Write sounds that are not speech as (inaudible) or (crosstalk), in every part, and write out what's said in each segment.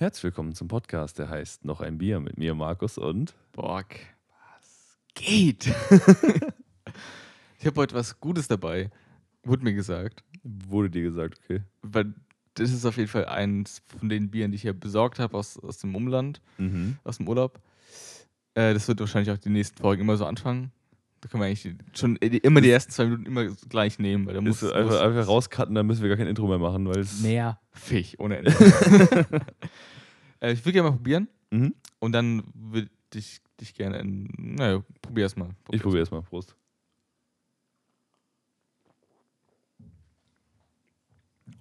Herzlich willkommen zum Podcast, der heißt Noch ein Bier mit mir, Markus und. Borg. Was geht? (laughs) ich habe heute was Gutes dabei, wurde mir gesagt. Wurde dir gesagt, okay. Weil das ist auf jeden Fall eins von den Bieren, die ich hier besorgt habe aus, aus dem Umland, Mhm. aus dem Urlaub. Äh, das wird wahrscheinlich auch die nächsten Folgen immer so anfangen. Da können wir eigentlich schon immer die ersten zwei Minuten immer gleich nehmen, weil da muss, Ist einfach, muss einfach rauscutten, dann müssen wir gar kein Intro mehr machen, weil es. nervig ohne Ende. (laughs) (laughs) äh, ich will gerne mal probieren Mhm. und dann würde ich dich gerne in. Naja, probier erst mal. Ich probiere erstmal. Prost.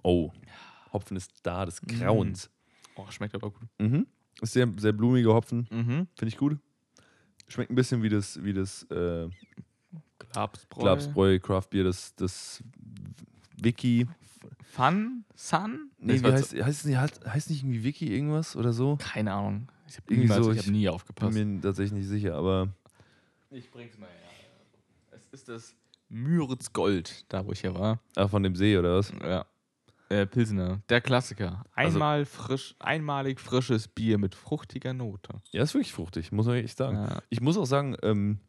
Oh. Hopfen ist da, des Grauens. Oh, schmeckt aber gut. Mhm. Ist sehr, sehr blumiger Hopfen. Mhm. Finde ich gut. Schmeckt ein bisschen wie das, wie das äh, Glabsbräu. Glabsbräu Craft Beer, das, das Wiki. Fun? Sun? Nee, Das wie heißt, heißt, es nicht, heißt, heißt nicht irgendwie Wiki irgendwas oder so? Keine Ahnung. Ich habe so, ich ich hab nie Bin aufgepasst. mir tatsächlich nicht sicher, aber Ich bring's mal her. Es ist das Müritz Gold, da wo ich ja war. ah, von dem See oder was? Ja. Äh, Pilsener, der Klassiker. Also- Einmal frisch, einmalig frisches Bier mit fruchtiger Note. Ja, ist wirklich fruchtig, muss man wirklich sagen. Ja. Ich muss auch sagen, ähm,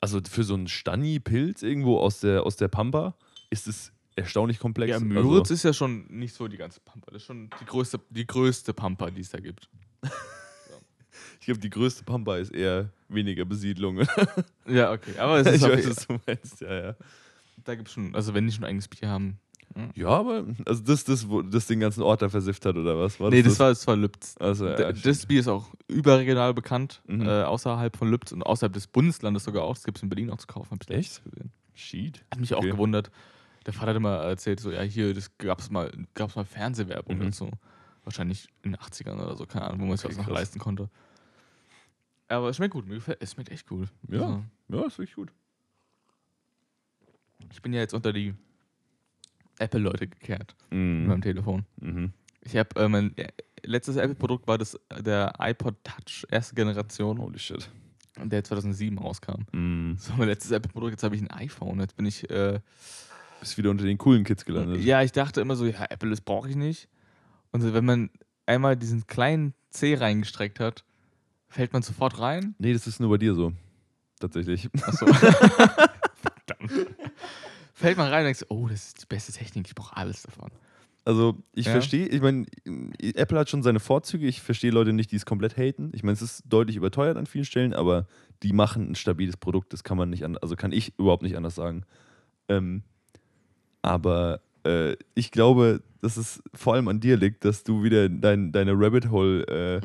also für so einen Stani-Pilz irgendwo aus der, aus der Pampa ist es erstaunlich komplex. Ja, Also, Müritz ist ja schon nicht so die ganze Pampa. Das ist schon die größte, die größte Pampa, die es da gibt. (laughs) ich glaube, die größte Pampa ist eher weniger Besiedlung. (laughs) Ja, okay. Aber es (laughs) ich ist auf, weiß, was du meinst, ja, ja. da gibt es schon, also wenn die schon eigenes Bier haben. Ja, aber also das, das, wo das den ganzen Ort da versifft hat, oder was? nee, das, war, das war Lübz. Also, ja, stimmt. das Bier ist auch überregional bekannt, Mhm. äh, außerhalb von Lübz und außerhalb des Bundeslandes sogar auch. Das gibt es in Berlin auch zu kaufen. Ich Echt? Gesehen. Sheet. Hat mich auch Okay. gewundert. Der Vater hat immer erzählt, so, ja, hier, das gab es mal, gab's mal Fernsehwerbung Mhm. und so. Wahrscheinlich in den 80ern oder so, keine Ahnung, wo man sich Okay, was noch krass. leisten konnte. Aber es schmeckt gut, mir gefällt, es schmeckt echt gut. Ja. Also, Ja, ist wirklich gut. ich bin ja jetzt unter die Apple-Leute gekehrt mit Mhm. meinem Telefon. Mhm. Ich habe, äh, mein äh, letztes Apple-Produkt war das, der iPod Touch, erste Generation, Holy shit. der 2007 rauskam. Mhm. So, mein letztes Apple-Produkt, jetzt habe ich ein iPhone. Jetzt bin ich, äh, Bist wieder unter den coolen Kids gelandet. ja, ich dachte immer so, ja, Apple, das brauche ich nicht. Und so, wenn man einmal diesen kleinen C reingestreckt hat, fällt man sofort rein. Nee, das ist nur bei dir so. Tatsächlich. Achso. (laughs) Verdammt. Fällt man rein und denkt, so, oh, das ist die beste Technik, ich brauche alles davon. Also, ich Ja. verstehe, ich meine, Apple hat schon seine Vorzüge. Ich verstehe Leute nicht, die es komplett haten. Ich meine, es ist deutlich überteuert an vielen Stellen, aber die machen ein stabiles Produkt. Das kann man nicht an, also kann ich überhaupt nicht anders sagen. Ähm, aber äh, ich glaube, dass es vor allem an dir liegt, dass du wieder dein, deine Rabbit Hole äh,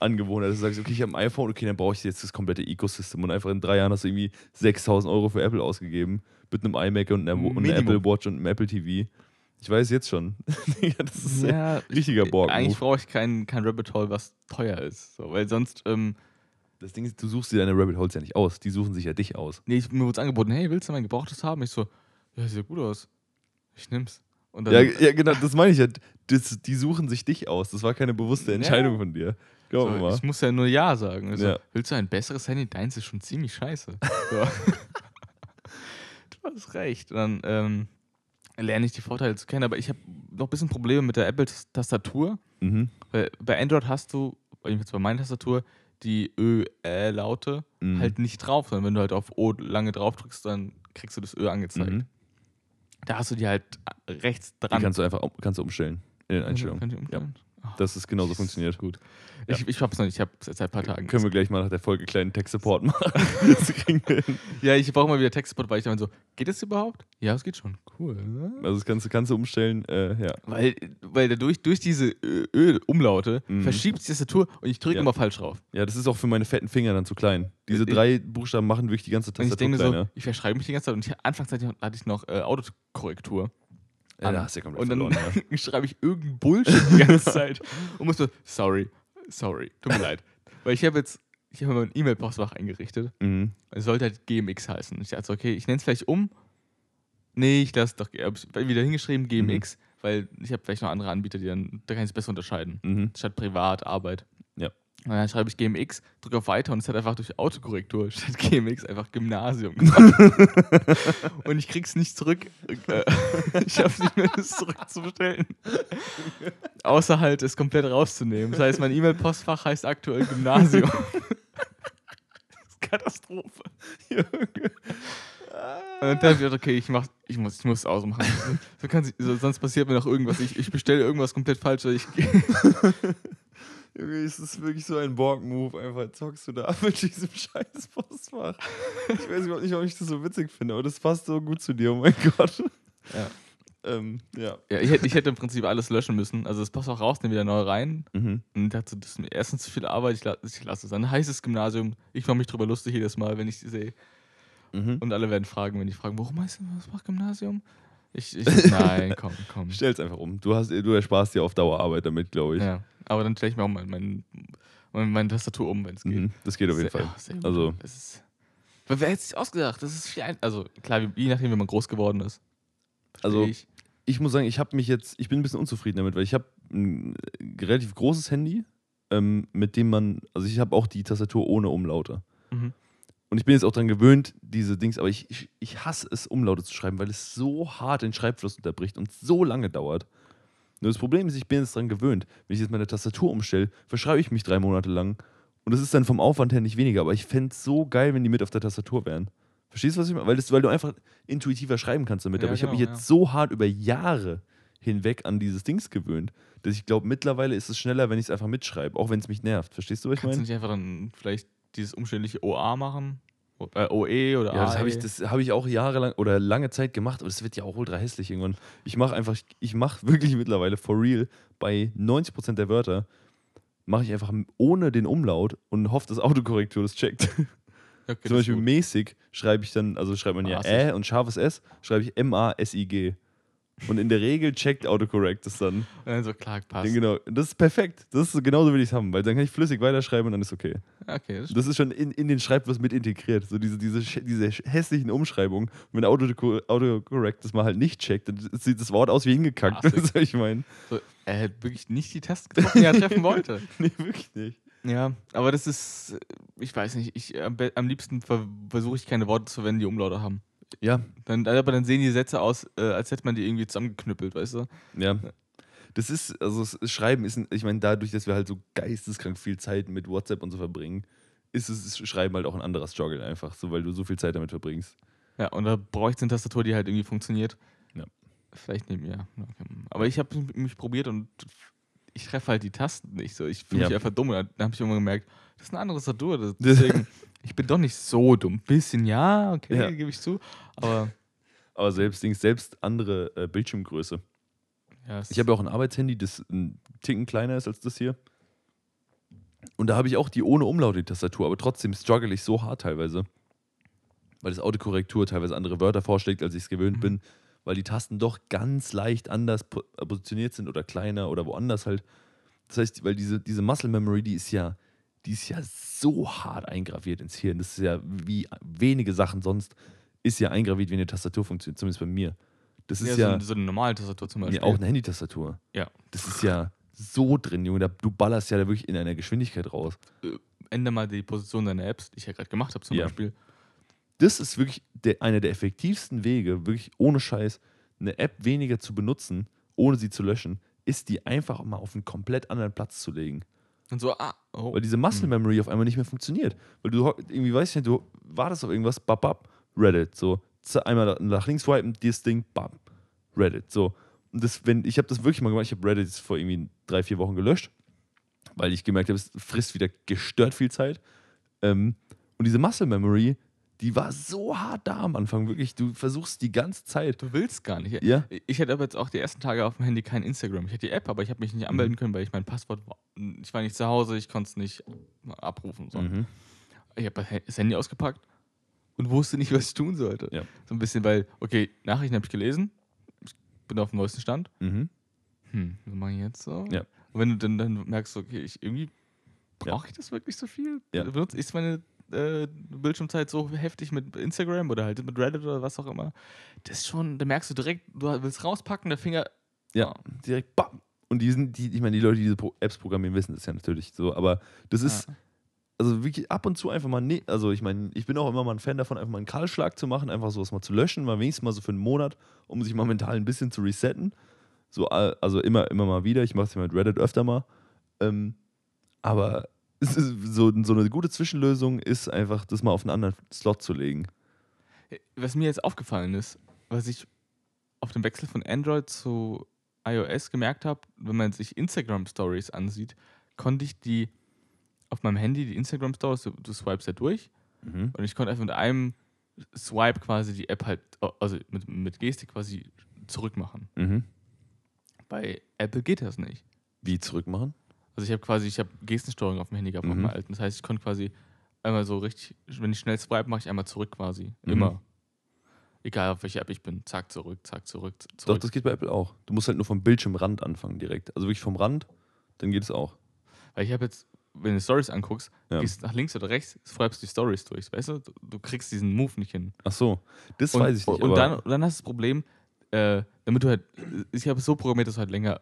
Angewohnheit, dass du sagst, okay, ich habe ein iPhone, okay, dann brauche ich jetzt das komplette Ecosystem und einfach in drei Jahren hast du irgendwie 6000 Euro für Apple ausgegeben mit einem iMac und einer, und einer. Apple Watch und einem Apple TV. Ich weiß jetzt schon. (laughs) Das ist ja. Ja, richtiger Borg-Move. Eigentlich brauche ich kein, kein Rabbit Hole, was teuer ist. So, weil sonst, ähm, Das Ding ist, du suchst dir deine Rabbit Holes ja nicht aus. Die suchen sich ja dich aus. nee, ich, mir wurde angeboten, hey, willst du mein Gebrauchtes haben? Ich so, ja, sieht ja gut aus. Ich nimm's. Ja, (laughs) ja, genau, das meine ich ja. Das, die suchen sich dich aus. Das war keine bewusste Ja. Entscheidung von dir. Glaub so, mal. ich muss ja nur Ja sagen. Ich so, Ja. Willst du ein besseres Handy? Deins ist schon ziemlich scheiße. (laughs) Du hast recht. Und dann ähm, lerne ich die Vorteile zu kennen, aber ich habe noch ein bisschen Probleme mit der Apple-Tastatur. Mhm. Weil bei Android hast du, jedenfalls bei meiner Tastatur, die Ö-Ä-Laute Mhm. halt nicht drauf, sondern wenn du halt auf O lange drauf drückst, dann kriegst du das Ö angezeigt. Mhm. Da hast du die halt rechts Die dran. kannst du einfach kannst du umstellen in den Einstellungen. Kann ich umstellen? Das ist genauso funktioniert. Gut. Ja. Ich, ich hab's noch nicht, ich habe seit ein paar Tagen. Können wir gleich mal nach der Folge kleinen Tech-Support (laughs) machen. Ja, ich brauche mal wieder Textsupport, weil ich dann so, geht das überhaupt? Ja, es geht schon. Cool. Ne? Also das kannst, du- kannst du umstellen. Äh, ja. Weil, weil dadurch, durch diese Ö- Ö-Umlaute Mhm. verschiebt sich die Tastatur und ich drücke Ja. immer falsch drauf. ja, das ist auch für meine fetten Finger dann zu klein. Diese Ich- drei Buchstaben machen wirklich die ganze Und ich Tastatur denke kleiner. so, ich verschreibe mich die ganze Zeit und ich, anfangs hatte ich noch, hatte ich noch äh, Autokorrektur. Ja, an. da hast du komplett Und dann verloren. Ja. (laughs) schreibe ich irgendeinen Bullshit die ganze Zeit und muss so, sorry, sorry, tut mir leid. Weil ich habe jetzt, ich habe mein E-Mail-Postfach eingerichtet. Mhm. Es sollte halt GMX heißen. Ich dachte, okay, ich nenne es vielleicht um. Nee, ich lasse doch, ich habe wieder hingeschrieben GMX, weil ich habe vielleicht noch andere Anbieter, die dann, da kann ich es besser unterscheiden. Mhm. Statt privat, Arbeit. Ja. Und dann schreibe ich GMX, drücke auf Weiter und es hat einfach durch Autokorrektur statt (laughs) GMX einfach Gymnasium (laughs) gemacht. und ich krieg's nicht zurück. Äh, (laughs) ich habe nicht mehr das zurückzubestellen. Außer halt es komplett rauszunehmen. Das heißt, mein E-Mail-Postfach heißt aktuell Gymnasium. das ist Katastrophe. Junge. Und dann dachte ich, okay, ich, mach, ich, muss, ich muss es ausmachen. So kann so, sonst passiert mir noch irgendwas. Ich, ich bestelle irgendwas komplett falsch. Oder ich Junge, es ist wirklich so ein Borg-Move. Einfach zockst du da (laughs) mit diesem scheiß Postfach. Ich weiß überhaupt nicht, warum ich das so witzig finde, aber das passt so gut zu dir, oh mein (laughs) Gott. Ja. Ähm, ja. ja ich, hätte, ich hätte im Prinzip alles löschen müssen. Also das Postfach raus, dann wieder neu rein. Mhm. Und dachte, das ist mir erstens zu viel Arbeit. Ich, la ich lasse es. Ein heißes Gymnasium. Ich mache mich drüber lustig jedes Mal, wenn ich sie sehe. Mhm. Und alle werden fragen, wenn die fragen, warum heißt das was Gymnasium? Ich, ich, nein, (laughs) komm, komm. Stell's einfach um. Du, hast, du ersparst dir auf Dauerarbeit damit, glaube ich. Ja, aber dann stelle ich mir auch mein, mein, mein, meine Tastatur um, wenn es geht. Mhm. Das geht auf jeden Sehr- Fall. sehr. Also, Es ist, wer hätte es sich ausgedacht? Das ist viel ein, Also klar, je nachdem, wie man groß geworden ist. Also, ich. ich muss sagen, ich habe mich jetzt, ich bin ein bisschen unzufrieden damit, weil ich habe ein äh, relativ großes Handy, ähm, mit dem man, also ich habe auch die Tastatur ohne Umlaute. Mhm. Und ich bin jetzt auch dran gewöhnt, diese Dings, aber ich, ich, ich hasse es, Umlaute zu schreiben, weil es so hart den Schreibfluss unterbricht und so lange dauert. Nur das Problem ist, ich bin jetzt dran gewöhnt. Wenn ich jetzt meine Tastatur umstelle, verschreibe ich mich drei Monate lang. Und das ist dann vom Aufwand her nicht weniger, aber ich fände es so geil, wenn die mit auf der Tastatur wären. Verstehst du, was ich meine? Weil, das, weil du einfach intuitiver schreiben kannst damit. Ja, aber ich habe mich genau, jetzt ja. so hart über Jahre hinweg an dieses Dings gewöhnt, dass ich glaube, mittlerweile ist es schneller, wenn ich es einfach mitschreibe, auch wenn es mich nervt. Verstehst du, was ich Kannst du meine? nicht einfach dann vielleicht dieses umständliche OA machen? Äh, OE oder Ja, das habe AE? ich, das hab ich auch jahrelang oder lange Zeit gemacht, aber das wird ja auch ultra hässlich irgendwann. Ich mache einfach, ich, mache (laughs) wirklich mittlerweile for real bei 90% der Wörter, mache ich einfach ohne den Umlaut und hoffe, dass Autokorrektur das checkt. (laughs) Okay, Zum Beispiel gut. mäßig schreibe ich dann, also schreibt man ja Maßig. Ä und scharfes S, schreibe ich M-A-S-I-G. Und in der Regel checkt Autocorrect das dann. Und dann so, klar, passt. Genau. Das ist perfekt. Das ist so- genauso will ich es haben, weil dann kann ich flüssig weiterschreiben und dann ist okay. Okay, das Das ist schon in, in den Schreibfluss mit integriert. So diese, diese, diese hässlichen Umschreibungen. Und wenn Autoco- Autocorrect das mal halt nicht checkt, dann sieht das Wort aus wie hingekackt. Assig. (laughs) Das soll ich meinen. so, er hat wirklich nicht die Tasten getroffen, die er treffen wollte. (laughs) Nee, wirklich nicht. Ja, aber das ist, ich weiß nicht, ich, am, liebsten ver versuche ich keine Worte zu verwenden, die Umlaute haben. Ja, Dann, aber dann sehen die Sätze aus, äh, als hätte man die irgendwie zusammengeknüppelt, weißt du? ja. Das ist, also das Schreiben ist, ich meine, dadurch, dass wir halt so geisteskrank viel Zeit mit WhatsApp und so verbringen, ist es das Schreiben halt auch ein anderer Struggle einfach, so weil du so viel Zeit damit verbringst. Ja, und da brauche ich eine Tastatur, die halt irgendwie funktioniert. Ja. Vielleicht neben mir. Aber ich habe mich probiert und ich treffe halt die Tasten nicht so. Ich fühle Ja. mich einfach dumm. Dann habe ich irgendwann gemerkt, das ist eine andere Tastatur. (laughs) Deswegen, ich bin doch nicht so dumm. Bisschen ja, okay, Ja. gebe ich zu. Aber (laughs) Aber selbst selbst andere äh, Bildschirmgröße. ja, es Ich habe ja auch ein Arbeitshandy, das ein Ticken kleiner ist als das hier. Und da habe ich auch die ohne Umlaut die Tastatur, aber trotzdem struggle ich so hart teilweise. Weil das Autokorrektur teilweise andere Wörter vorschlägt, als ich es gewöhnt Mhm. bin. Weil die Tasten doch ganz leicht anders po positioniert sind oder kleiner oder woanders halt. Das heißt, weil diese, diese Muscle Memory, die ist ja, die ist ja so hart eingraviert ins Hirn. Das ist ja wie wenige Sachen sonst, ist ja eingraviert, wie eine Tastatur funktioniert, zumindest bei mir. Das ist ja, ja, so, so eine normale Tastatur zum Beispiel. ja auch eine Handytastatur. Ja. Das ist ja so drin, Junge. Du ballerst ja da wirklich in einer Geschwindigkeit raus. Ändere mal die Position deiner Apps, die ich ja gerade gemacht habe zum Ja. Beispiel. Das ist wirklich der, einer der effektivsten Wege, wirklich ohne Scheiß, eine App weniger zu benutzen, ohne sie zu löschen, ist die einfach mal auf einen komplett anderen Platz zu legen. Und so, ah, oh. Weil diese Muscle Memory auf einmal nicht mehr funktioniert. Weil du irgendwie, weißt nicht, du wartest auf irgendwas, bap, bap, Reddit, so. Einmal nach links swipen, dieses Ding, bam, Reddit, so. Und das, wenn, ich habe das wirklich mal gemacht, ich habe Reddit jetzt vor irgendwie drei, vier Wochen gelöscht, weil ich gemerkt habe, es frisst wieder gestört viel Zeit. Ähm, und diese Muscle Memory, die war so hart da am Anfang, wirklich. Du versuchst die ganze Zeit. Du willst gar nicht. Ja? Ich hatte aber jetzt auch die ersten Tage auf dem Handy kein Instagram. Ich hatte die App, aber ich habe mich nicht Mhm. anmelden können, weil ich mein Passwort war. Ich war nicht zu Hause, ich konnte es nicht abrufen. So. Mhm. Ich habe das Handy ausgepackt und wusste nicht, was ich tun sollte. Ja. So ein bisschen, weil, okay, Nachrichten habe ich gelesen, ich bin auf dem neuesten Stand. Mhm. Hm, was mache ich jetzt so? Ja. Und wenn du dann, dann merkst, okay, ich irgendwie brauche ich das wirklich so viel? Ja. Benutze ich meine äh, Bildschirmzeit so heftig mit Instagram oder halt mit Reddit oder was auch immer? Das ist schon, da merkst du direkt, du willst rauspacken, der Finger Ja, direkt bam. Und die sind, die, ich meine, die Leute, die diese Pro Apps programmieren, wissen das ja natürlich so, aber das ist, Ja. also wirklich ab und zu einfach mal, ne, also ich meine, ich bin auch immer mal ein Fan davon, einfach mal einen Kahlschlag zu machen, einfach sowas mal zu löschen, mal wenigstens mal so für einen Monat, um sich mal mental ein bisschen zu resetten. So, äh, also immer, immer mal wieder. Ich mache es ja mit Reddit öfter mal. Ähm, aber so, so eine gute Zwischenlösung ist einfach, das mal auf einen anderen Slot zu legen. Was mir jetzt aufgefallen ist, was ich auf dem Wechsel von Android zu iOS gemerkt habe, wenn man sich Instagram Stories ansieht, konnte ich die auf meinem Handy, die Instagram Stories, du, du swipest ja durch Mhm. und ich konnte einfach mit einem Swipe quasi die App halt, also mit, mit Gestik quasi zurückmachen. Mhm. Bei Apple geht das nicht. Wie zurückmachen? Also ich habe quasi, ich habe Gestensteuerung auf dem Handy gehabt, auf Mhm. meinem alten. Das heißt, ich konnte quasi einmal so richtig, wenn ich schnell swipe, mache ich einmal zurück quasi. Mhm. Immer. Egal auf welche App ich bin. Zack, zurück, zack, zurück, z- Doch, zurück. das geht bei Apple auch. Du musst halt nur vom Bildschirmrand anfangen direkt. Also wirklich vom Rand, dann geht es auch. Weil ich habe jetzt, wenn du Stories anguckst, Ja. gehst nach links oder rechts, swipest die Stories durch, weißt du? Du, kriegst diesen Move nicht hin. Ach so, das Und, weiß ich nicht. und dann, dann hast du das Problem, äh, damit du halt, ich habe es so programmiert, dass du halt länger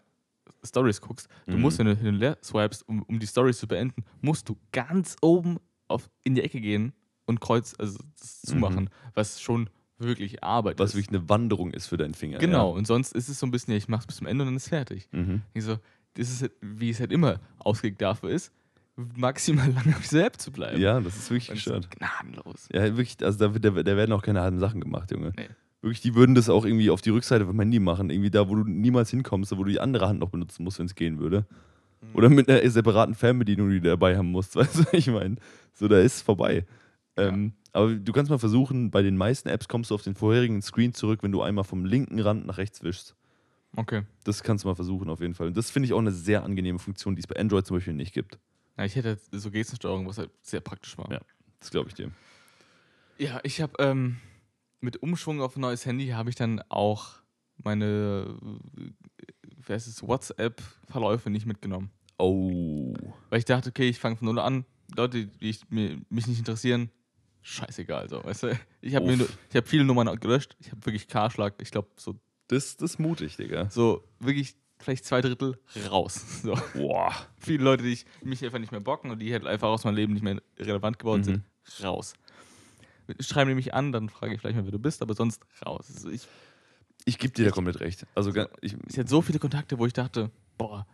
Stories guckst. Du Mhm. musst, wenn du hin und her swipest, um, um die Stories zu beenden, musst du ganz oben auf, in die Ecke gehen und kreuz, also das zumachen, was schon wirklich Arbeit was ist. wirklich eine Wanderung ist für deinen Finger. Genau, und sonst ist es so ein bisschen, ja, ich mach's bis zum Ende und dann ist fertig. Ja. Mhm. Ich so, das ist halt, wie es halt immer ausgelegt dafür ist, maximal (laughs) lange auf dieser App zu bleiben. ja, das ist wirklich gestört. gnadenlos. Ja, wirklich, also da, wird- da, da werden auch keine halben Sachen gemacht, Junge. Nee. Wirklich, die würden das auch irgendwie auf die Rückseite vom Handy machen. Irgendwie da, wo du niemals hinkommst, wo du die andere Hand noch benutzen musst, wenn es gehen würde. Mhm. Oder mit einer separaten Fernbedienung, die du dabei haben musst. (laughs) Weißt du, ich meine, so, da ist es vorbei. Ähm, aber du kannst mal versuchen, bei den meisten Apps kommst du auf den vorherigen Screen zurück, wenn du einmal vom linken Rand nach rechts wischst. Okay. Das kannst du mal versuchen, auf jeden Fall. Und das finde ich auch eine sehr angenehme Funktion, die es bei Android zum Beispiel nicht gibt. Ja, ich hätte so Gestensteuerung, was halt sehr praktisch war. Ja. Das glaube ich dir. Ja, ich habe ähm, mit Umschwung auf ein neues Handy habe ich dann auch meine äh, WhatsApp-Verläufe nicht mitgenommen. Oh. Weil ich dachte, okay, ich fange von null an. Leute, die ich, mir, mich nicht interessieren, scheißegal. So, weißt du? Ich habe hab viele Nummern gelöscht. Ich habe wirklich K-Schlag, ich glaube, so, Das, das ist mutig, Digga. so wirklich vielleicht zwei Drittel raus. (laughs) So. Boah. Viele Leute, die ich, mich einfach nicht mehr bocken und die halt einfach aus meinem Leben nicht mehr relevant geworden Mhm. sind, raus. Schreiben die mich an, dann frage ich vielleicht mal, wer du bist, aber sonst raus. Also ich, Ich gebe dir da komplett recht. Also, ga- ich, ich hatte so viele Kontakte, wo ich dachte, boah,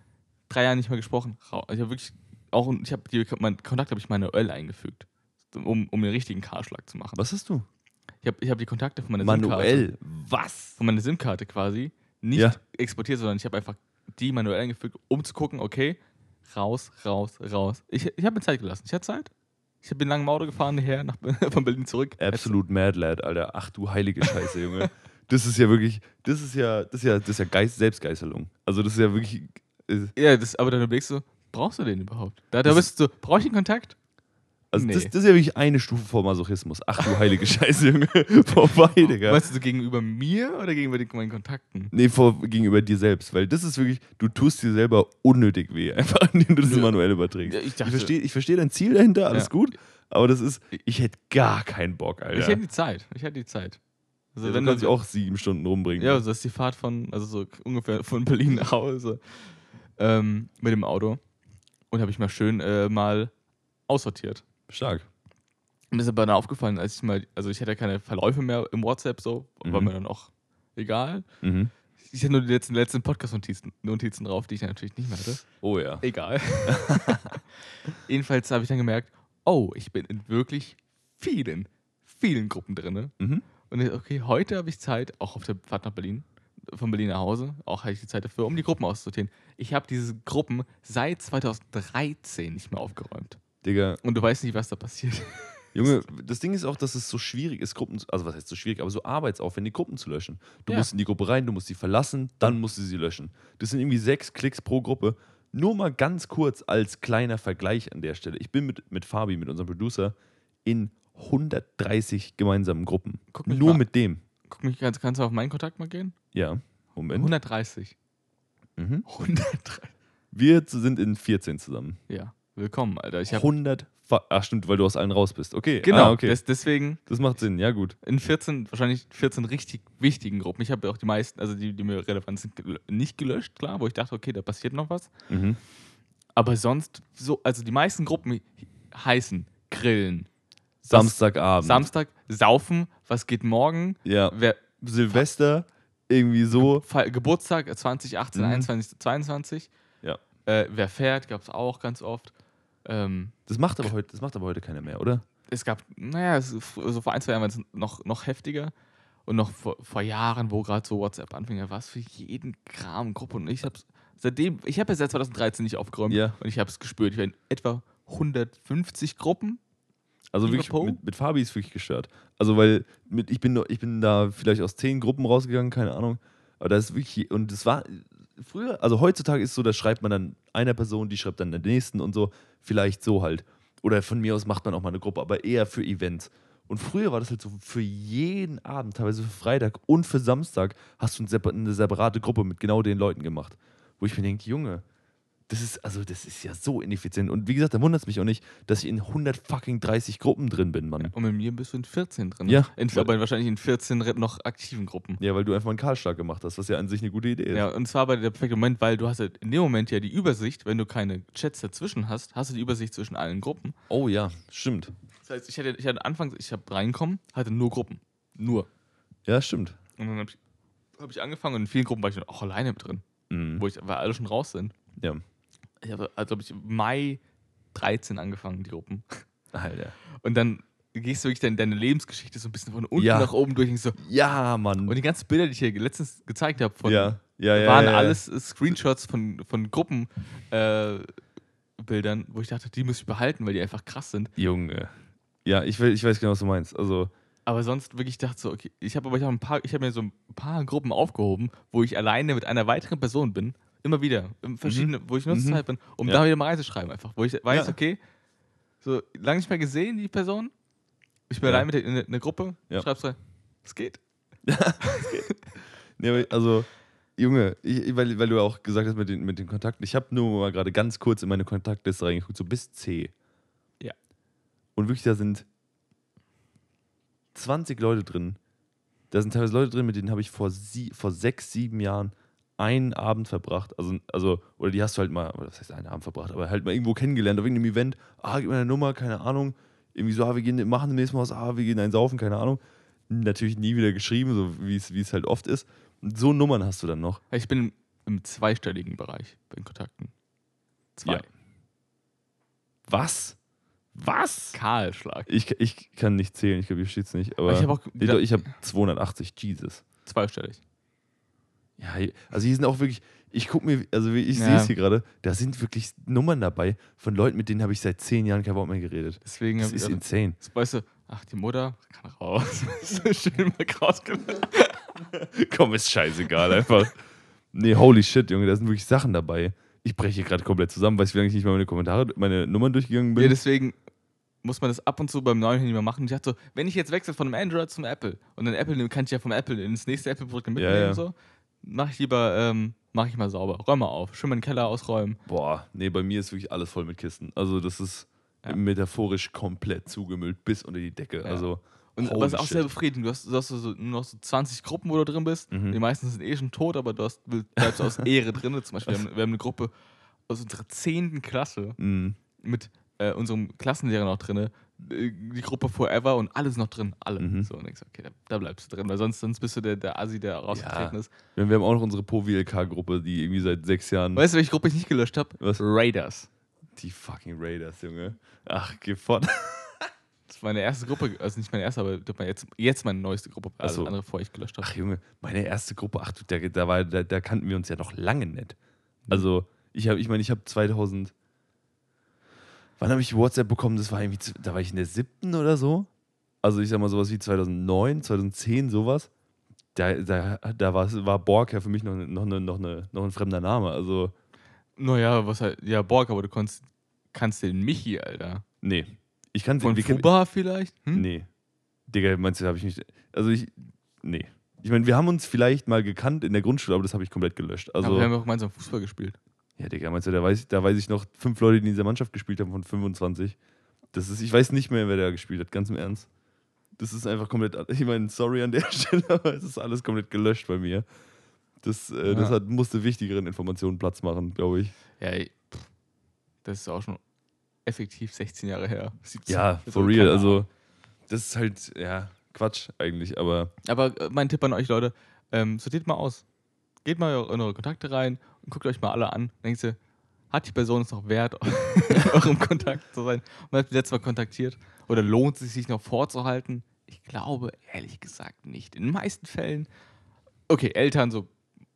drei Jahre nicht mehr gesprochen. Ich habe wirklich auch, ich habe die mein Kontakt habe ich manuell eingefügt, um, um den richtigen K-Schlag zu machen. was hast du? Ich habe ich hab die Kontakte von meiner SIM-Karte, Manuell. Was? von meiner SIM-Karte quasi nicht Ja. exportiert, sondern ich habe einfach die manuell eingefügt, um zu gucken, okay, raus, raus, raus. Ich, ich habe mir Zeit gelassen. Ich hatte Zeit. Ich bin lang im Auto gefahren, her nach, (laughs) von Berlin zurück. Absolut Mad Lad, Alter. Ach du heilige Scheiße, Junge. Das ist ja wirklich, das ist ja, das ist ja, das ist ja Geist, Selbstgeißelung. Also das ist ja wirklich. äh, Ja, das, aber dann überlegst du, brauchst du den überhaupt? Da, da bist du, brauche ich den Kontakt? Also Nee. das, das ist ja wirklich eine Stufe vor Masochismus. Ach du heilige (laughs) Scheiße, Junge. Vorbei, Digga. Meinst du gegenüber mir oder gegenüber den, meinen Kontakten? Nee, vor, gegenüber dir selbst, weil das ist wirklich, du tust dir selber unnötig weh, einfach (laughs) indem du das Ja. manuell überträgst. Ich Ich verstehe versteh dein Ziel dahinter, alles Ja. gut, aber das ist, ich hätte gar keinen Bock, Alter. Ich hätte die Zeit. Ich hätte die Zeit. Also ja, wenn du du kannst dich auch sieben Stunden rumbringen. Ja, also das ist die Fahrt von, also so ungefähr von Berlin nach Hause ähm, mit dem Auto. Und habe ich mal schön äh, mal aussortiert. Stark. Mir ist aber dann aufgefallen, als ich mal, also ich hatte keine Verläufe mehr im WhatsApp so, war Mhm. mir dann auch egal. Mhm. Ich hatte nur die letzten, letzten Podcast-Notizen Notizen drauf, die ich natürlich nicht mehr hatte. Oh ja. Egal. (laughs) Jedenfalls habe ich dann gemerkt, oh, ich bin in wirklich vielen, vielen Gruppen drin. Mhm. Und ich, okay, heute habe ich Zeit, auch auf der Fahrt nach Berlin, von Berlin nach Hause, auch habe ich die Zeit dafür, um die Gruppen auszusortieren. Ich habe diese Gruppen seit 2013 nicht mehr aufgeräumt. Digga, Und du weißt nicht, was da passiert. Junge, (laughs) das Ding ist auch, dass es so schwierig ist, Gruppen, zu- also was heißt so schwierig, aber so arbeitsaufwendig, Gruppen zu löschen. Du Ja. musst in die Gruppe rein, du musst sie verlassen, dann musst du sie löschen. Das sind irgendwie sechs Klicks pro Gruppe. Nur mal ganz kurz als kleiner Vergleich an der Stelle. Ich bin mit, mit Fabi, mit unserem Producer, in 130 gemeinsamen Gruppen. Guck mich Nur mal- mit dem. Guck mich, kannst, kannst du auf meinen Kontakt mal gehen? Ja, Moment. 130. Mhm. 130. Wir sind in 14 zusammen. Ja, willkommen, Alter. Ich habe 114. Fa- Ach, stimmt, weil du aus allen raus bist. Okay, Genau, ah, okay. des, deswegen das macht Sinn, ja, gut. in 14, wahrscheinlich 14 richtig wichtigen Gruppen. Ich habe ja auch die meisten, also die, die mir relevant sind, nicht gelöscht, klar, wo ich dachte, okay, da passiert noch was. Mhm. Aber sonst, so, also die meisten Gruppen heißen Grillen, Samstagabend. Samstag, Saufen, was geht morgen, ja. wer, Silvester, irgendwie so. Fall, Geburtstag 2018, Mhm. 21, 22. Ja. Äh, wer fährt, gab es auch ganz oft. Ähm, Das macht aber heute, das macht aber heute keiner mehr, oder? es gab, naja, es, so vor ein, zwei Jahren war es noch, noch heftiger. Und noch vor, vor Jahren, wo gerade so WhatsApp anfing, da war es für jeden Kram Gruppe. Und ich hab's seitdem, ich habe ja seit 2013 nicht aufgeräumt. Ja. Und ich habe es gespürt. Ich war in etwa 150 Gruppen. Also wirklich, mit, mit Fabi ist wirklich gestört. Also, weil mit, ich, bin, ich bin da vielleicht aus zehn Gruppen rausgegangen, keine Ahnung. Aber das ist wirklich, und das war früher, also heutzutage ist es so, da schreibt man dann einer Person, die schreibt dann der nächsten und so. Vielleicht so halt. Oder von mir aus macht man auch mal eine Gruppe, aber eher für Events. Und früher war das halt so für jeden Abend, teilweise für Freitag und für Samstag, hast du eine separate Gruppe mit genau den Leuten gemacht. Wo ich mir denke, Junge, das ist, also das ist ja so ineffizient. Und wie gesagt, da wundert es mich auch nicht, dass ich in 100 fucking 30 Gruppen drin bin, Mann. Und mit mir bist du in 14 drin. Ja. In, aber wahrscheinlich in 14 re- noch aktiven Gruppen. Ja, weil du einfach einen Kahlschlag gemacht hast, was ja an sich eine gute Idee ist. Ja, und zwar bei der perfekte Moment, weil du hast ja in dem Moment ja die Übersicht, wenn du keine Chats dazwischen hast, hast du die Übersicht zwischen allen Gruppen. Oh ja, stimmt. Das heißt, ich hatte, ich hatte anfangs, ich habe reinkommen, hatte nur Gruppen. Nur. Ja, stimmt. Und dann habe ich, hab ich angefangen und in vielen Gruppen war ich auch alleine drin, Mhm. wo ich, weil alle schon raus sind. Ja. Ich habe, also, glaube ich, Mai 13 angefangen, die Gruppen. Alter. Und dann gehst du wirklich deine, deine Lebensgeschichte so ein bisschen von unten Ja. nach oben durch und so. Ja, Mann. Und die ganzen Bilder, die ich hier letztens gezeigt habe, von ja, ja, waren alles Screenshots von, von Gruppen. Äh, wo ich dachte, die muss ich behalten, weil die einfach krass sind. Junge. Ja, ich, will, ich weiß genau, was du meinst. Also, Aber sonst wirklich dachte so, okay, ich habe aber ich hab ein paar, ich habe mir so ein paar Gruppen aufgehoben, wo ich alleine mit einer weiteren Person bin, immer wieder, in verschiedene, wo ich nur Mhm. Zeit bin, um Ja. da wieder mal reinzuschreiben einfach, wo ich weiß, Ja. okay, so lange nicht mehr gesehen die Person, ich bin Ja. allein mit der, in der- in der Gruppe, Ja. schreibst du, (laughs) es geht. nee, aber- also, Junge, ich, weil, weil du auch gesagt hast mit den, mit den Kontakten, ich habe nur mal gerade ganz kurz in meine Kontaktliste reingeguckt, so bis C. Ja. Und wirklich, da sind 20 Leute drin. Da sind teilweise Leute drin, mit denen habe ich vor, sie, vor sechs, sieben Jahren einen Abend verbracht. Also, also, oder die hast du halt mal, oder das heißt einen Abend verbracht, aber halt mal irgendwo kennengelernt, auf irgendeinem Event. Ah, gib mir eine Nummer, keine Ahnung. Irgendwie so, ah, wir gehen, machen demnächst mal was, ah, wir gehen einen saufen, keine Ahnung. Natürlich nie wieder geschrieben, so wie es halt oft ist. Und so Nummern hast du dann noch. Ich bin im, zweistelligen Bereich bei den Kontakten. Zwei. Ja. Was? Was? Kahlschlag. Ich, ich kann nicht zählen, ich glaube, hier steht es nicht. Aber ich habe auch ich, ich habe 280, Jesus. zweistellig. Ja, also hier sind auch wirklich, ich gucke mir, also wie ich Ja. sehe es hier gerade, da sind wirklich Nummern dabei von Leuten, mit denen habe ich seit zehn Jahren kein Wort mehr geredet. Deswegen Das ist insane. Das weißt du, ach, die Mutter kann raus. (laughs) schön mal rausgelassen. (laughs) (laughs) Komm, ist scheißegal einfach. Nee, holy shit, Junge, da sind wirklich Sachen dabei. Ich breche hier gerade komplett zusammen, weiß wie lange ich nicht mal meine Kommentare, meine Nummern durchgegangen bin. Ja, deswegen muss man das ab und zu beim neuen Handy mal machen. Ich dachte so, wenn ich jetzt wechsle von einem Android zum Apple und dann Apple nehme, kann ich ja vom Apple ins nächste Apple-Produkt mitnehmen Ja, ja. und so. Mach ich lieber, ähm, mach ich mal sauber. Räum mal auf. Schön mal den Keller ausräumen. Boah, nee, bei mir ist wirklich alles voll mit Kisten. Also das ist Ja. metaphorisch komplett zugemüllt bis unter die Decke. Ja. Also Und was auch sehr befriedigend, du hast, du hast so, nur noch so 20 Gruppen, wo du drin bist. Mhm. Die meisten sind eh schon tot, aber du hast, bleibst aus Ehre drin. Zum Beispiel, wir haben, wir haben eine Gruppe aus unserer 10. Klasse Mm, mit äh, unserem Klassenlehrer noch drin, die Gruppe Forever und alles noch drin, alle. Mhm. So, und denkst, okay, da, da bleibst du drin, weil sonst, sonst bist du der, der Asi, der rausgetreten ist. wir haben auch noch unsere Pro-WLK-Gruppe, die irgendwie seit sechs Jahren. Weißt du, welche Gruppe ich nicht gelöscht habe? Was? Raiders. Die fucking Raiders, Junge. Ach, geh fort. (laughs) Das war meine erste Gruppe, also nicht meine erste, aber jetzt, jetzt meine neueste Gruppe, alles so. andere, bevor ich gelöscht habe. Ach, Junge, meine erste Gruppe, ach, du, da, da, war, da, da kannten wir uns ja noch lange nicht. Also, ich habe, ich meine, ich habe 2000. Wann habe ich WhatsApp bekommen? Das war irgendwie, da war ich in der siebten oder so. Also, ich sag mal, sowas wie 2009, 2010, sowas. Da, da, da war, war Borg ja für mich noch, noch, noch, eine, noch ein fremder Name. Also, Naja, was halt, ja, Borg, aber du konntest, kannst den Michi, Alter. nee. Ich kann Von kennen- Fuba vielleicht? Hm? Nee. Digga, meinst du, habe ich mich. Also ich. Nee. Ich meine, wir haben uns vielleicht mal gekannt in der Grundschule, aber das habe ich komplett gelöscht. Also, aber wir haben auch gemeinsam Fußball gespielt. Ja, Digga, meinst du, da weiß, ich, da weiß ich noch fünf Leute, die in dieser Mannschaft gespielt haben von 25. Das ist, ich weiß nicht mehr, wer da gespielt hat, ganz im Ernst. Das ist einfach komplett, (laughs) ich meine, sorry an der (laughs) Stelle, aber es ist alles komplett gelöscht bei mir. Das, äh, das Ja. hat, musste wichtigeren Informationen Platz machen, glaube ich. Ja, ey, das ist auch schon effektiv 16 Jahre her. 17. Ja, Also, for real. Also, das ist halt, ja, Quatsch eigentlich, aber Aber äh, mein Tipp an euch, Leute, ähm, sortiert mal aus. Geht mal in eure Kontakte rein guckt euch mal alle an. Denkst du, hat die Person es noch wert, in (laughs) eurem Kontakt zu sein? Man hat letztes Mal kontaktiert. Oder lohnt es sich noch vorzuhalten? Ich glaube, ehrlich gesagt, nicht. In den meisten Fällen, okay, Eltern so,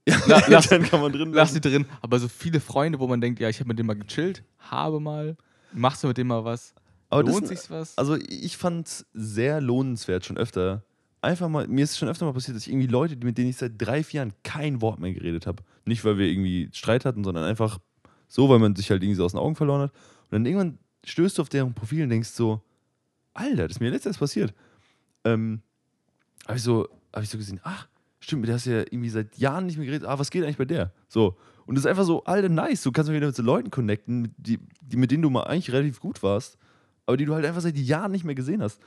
(laughs) La- lass- dann kann man drin lass sie drin. Aber so viele Freunde, wo man denkt, ja, ich habe mit dem mal gechillt, habe mal, machst du mit dem mal was? Aber das lohnt sind- sich was? Also ich fand es sehr lohnenswert schon öfter. Einfach mal, mir ist schon öfter mal passiert, dass ich irgendwie Leute, mit denen ich seit drei, vier Jahren kein Wort mehr geredet habe. Nicht, weil wir irgendwie Streit hatten, sondern einfach so, weil man sich halt irgendwie so aus den Augen verloren hat. Und dann irgendwann stößt du auf deren Profil und denkst so, Alter, das ist mir letztes passiert. Ähm, habe ich, so, hab ich so gesehen, ach, stimmt, mit der hast du ja irgendwie seit Jahren nicht mehr geredet. Ah, was geht eigentlich bei der? So. Und das ist einfach so, Alter, nice. Du kannst wieder mit so Leuten connecten, die, die, mit denen du mal eigentlich relativ gut warst, aber die du halt einfach seit Jahren nicht mehr gesehen hast.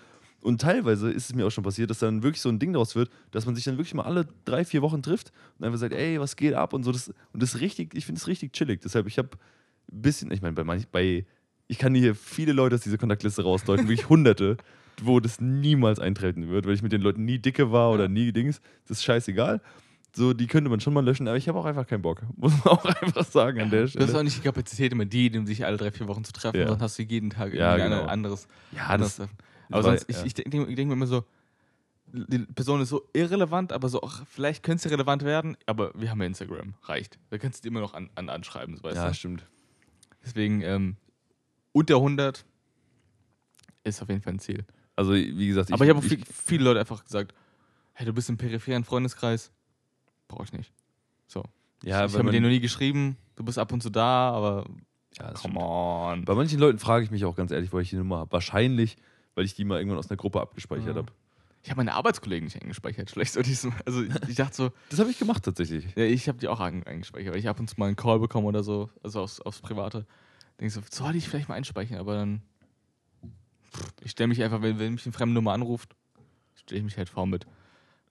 Und teilweise ist es mir auch schon passiert, dass dann wirklich so ein Ding daraus wird, dass man sich dann wirklich mal alle drei, vier Wochen trifft und einfach sagt, ey, was geht ab und so. Das, und das ist richtig, ich finde es richtig chillig. Deshalb, ich habe ein bisschen, ich meine, bei, manch- bei, ich kann hier viele Leute aus dieser Kontaktliste rausdeuten, wirklich hunderte, (laughs) wo das niemals eintreten wird, weil ich mit den Leuten nie dicke war oder nie Dings. Das ist scheißegal. So, die könnte man schon mal löschen, aber ich habe auch einfach keinen Bock. (laughs) Muss man auch einfach sagen an der Du hast Stelle. auch nicht die Kapazität, immer die, um sich alle drei, vier Wochen zu treffen, Ja. sondern hast du jeden Tag Ja, irgendwie genau. ein anderes, Ja, anderes das, Treffen. Aber war- sonst, ich, ja. ich denke ich denk mir immer so, die Person ist so irrelevant, aber so, ach, vielleicht könnte sie relevant werden, aber wir haben ja Instagram, reicht. Da kannst du die immer noch an, an, anschreiben, so weißt ja, du. stimmt. Deswegen, ähm, unter 100 ist auf jeden Fall ein Ziel. Also, wie gesagt, aber ich habe auch viel, viele Leute einfach gesagt, hey, du bist im peripheren Freundeskreis, brauche ich nicht. So. ja, ich weil habe mit denen noch nie geschrieben, du bist ab und zu da, aber ja, come stimmt. on. Bei manchen Leuten frage ich mich auch ganz ehrlich, wo ich die Nummer habe. Wahrscheinlich, weil ich die mal irgendwann aus einer Gruppe abgespeichert Ja. habe. Ich habe meine Arbeitskollegen nicht eingespeichert. Schlecht so diesem. Also ich, dachte so, Das habe ich gemacht tatsächlich. ja, ich habe die auch ein- eingespeichert, weil ich ab und zu mal einen Call bekomme oder so, also aufs, aufs Private. Denke so, soll ich vielleicht mal einspeichern, aber dann. Ich stelle mich einfach, wenn, wenn mich eine fremde Nummer anruft, stelle ich mich halt vor mit